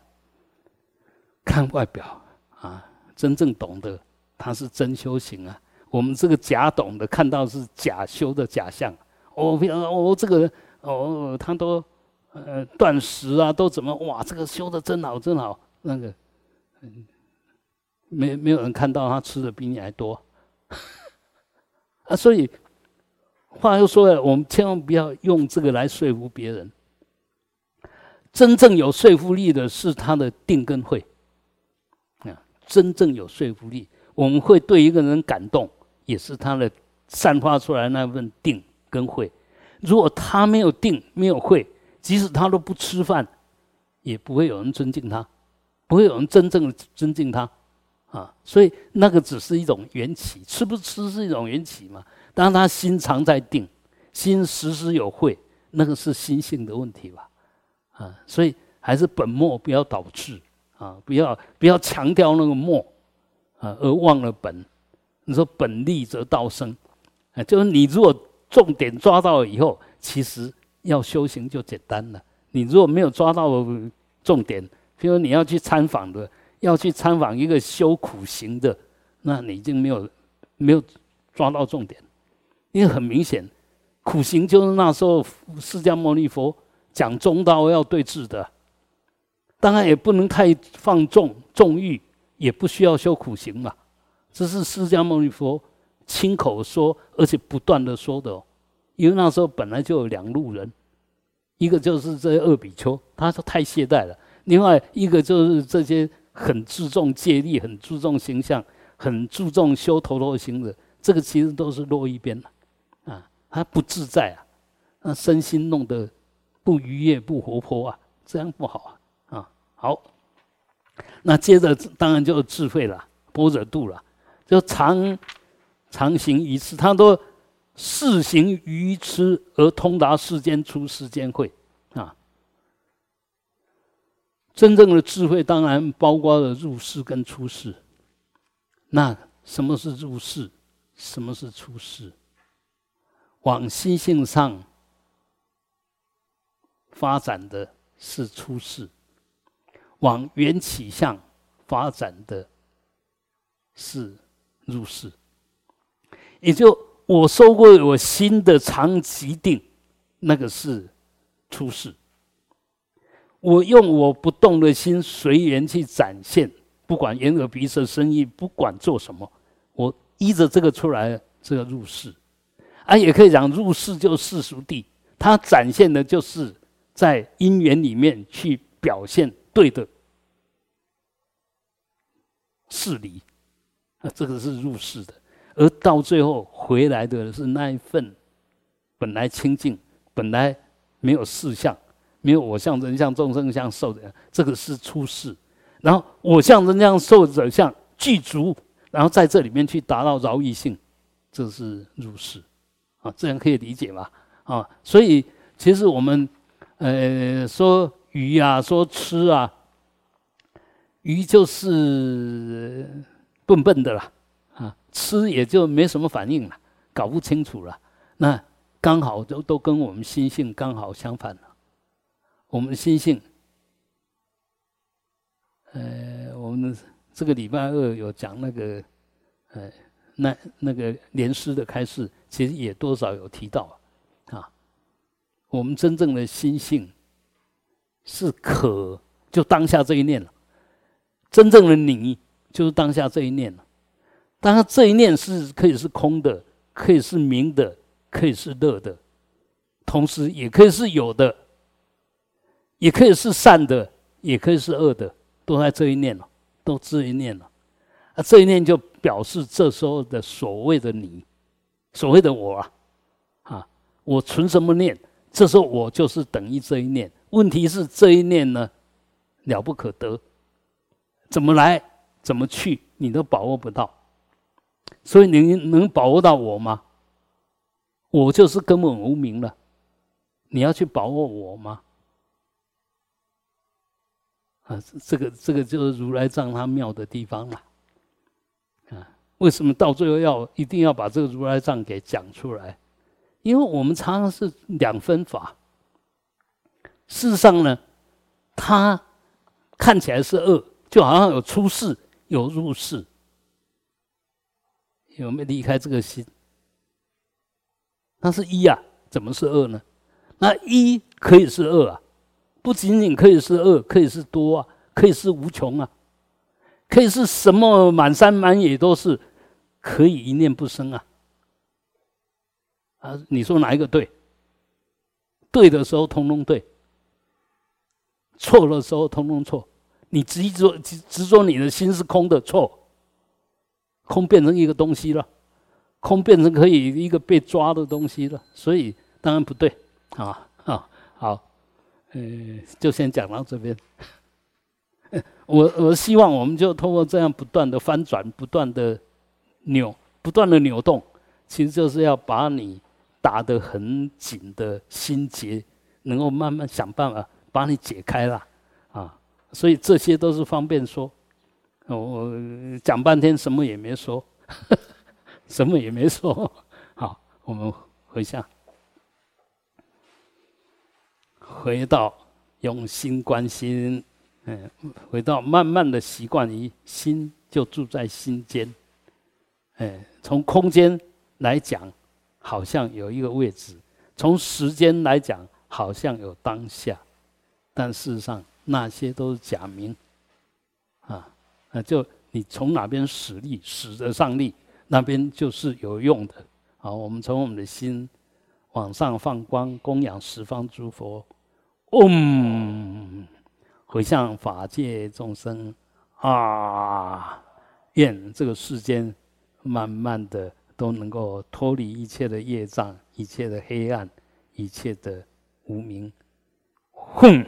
看外表啊，真正懂得他是真修行啊。我们这个假懂的看到是假修的假象，哦，比方哦这个哦他都呃断食啊，都怎么哇这个修的真好真好那个嗯。没没有人看到他吃的比你还多，啊！所以话又说了，我们千万不要用这个来说服别人。真正有说服力的是他的定根慧，啊，真正有说服力，我们会对一个人感动，也是他的散发出来那份定跟慧。如果他没有定，没有慧，即使他都不吃饭，也不会有人尊敬他，不会有人真正的尊敬他。啊，所以那个只是一种缘起，吃不吃是一种缘起嘛。当他心常在定，心时时有慧，那个是心性的问题吧？啊，所以还是本末不要导致啊，不要不要强调那个末啊，而忘了本。你说本立则道生，啊，就是你如果重点抓到了以后，其实要修行就简单了。你如果没有抓到重点，比如你要去参访的。要去参访一个修苦行的，那你已经没有没有抓到重点，因为很明显，苦行就是那时候释迦牟尼佛讲中道要对治的，当然也不能太放纵纵欲，也不需要修苦行嘛。这是释迦牟尼佛亲口说，而且不断的说的哦。因为那时候本来就有两路人，一个就是这些二比丘，他说太懈怠了；另外一个就是这些。很注重戒律，很注重形象，很注重修陀罗行的，这个其实都是落一边了，啊，他不自在啊，那身心弄得不愉悦、不活泼啊，这样不好啊，啊，好，那接着当然就智慧了，波若度了，就常常行一次，他都事行愚痴而通达世间出世间慧。真正的智慧当然包括了入世跟出世。那什么是入世？什么是出世？往心性上发展的是出世，往缘起向发展的是入世。也就我收过我心的长极定，那个是出世。我用我不动的心随缘去展现，不管眼耳鼻舌身意，不管做什么，我依着这个出来，这个入世，啊，也可以讲入世就是世俗地，它展现的就是在因缘里面去表现对的事理，啊，这个是入世的，而到最后回来的是那一份本来清净，本来没有事相。没有我相、人相、众生相、寿者，这个是出世。然后我相、人相、寿者相具足，然后在这里面去达到饶益性，这是入世啊，这样可以理解吧？啊，所以其实我们呃说鱼啊，说吃啊，鱼就是笨笨的啦，啊，吃也就没什么反应了，搞不清楚了。那刚好都都跟我们心性刚好相反了。我们的心性，呃，我们这个礼拜二有讲那个，呃，那那个莲师的开示，其实也多少有提到啊。我们真正的心性是可就当下这一念了，真正的你就是当下这一念了。当然，这一念是可以是空的，可以是明的，可以是乐的，同时也可以是有的。也可以是善的，也可以是恶的，都在这一念了，都这一念了。啊，这一念就表示这时候的所谓的你，所谓的我啊，啊，我存什么念？这时候我就是等于这一念。问题是这一念呢，了不可得，怎么来，怎么去，你都把握不到。所以你能把握到我吗？我就是根本无名了。你要去把握我吗？啊，这个这个就是如来藏他妙的地方了，啊，为什么到最后要一定要把这个如来藏给讲出来？因为我们常常是两分法，事实上呢，它看起来是恶，就好像有出世有入世，有没有离开这个心？那是一啊，怎么是二呢？那一可以是二啊。不仅仅可以是二，可以是多啊，可以是无穷啊，可以是什么满山满野都是，可以一念不生啊。啊，你说哪一个对？对的时候通通对，错的时候通通错。你执着执执着你的心是空的，错。空变成一个东西了，空变成可以一个被抓的东西了，所以当然不对啊啊好。呃，就先讲到这边。我我希望我们就通过这样不断的翻转、不断的扭、不断的扭动，其实就是要把你打得很紧的心结，能够慢慢想办法把你解开了。所以这些都是方便说，我讲半天什么也没说，什么也没说。好，我们回下。回到用心关心，嗯，回到慢慢的习惯于心就住在心间，哎，从空间来讲，好像有一个位置；从时间来讲，好像有当下，但事实上那些都是假名，啊，那就你从哪边使力，使得上力，那边就是有用的。好，我们从我们的心往上放光，供养十方诸佛。嗡，回向法界众生啊！愿这个世间慢慢的都能够脱离一切的业障、一切的黑暗、一切的无明。哼。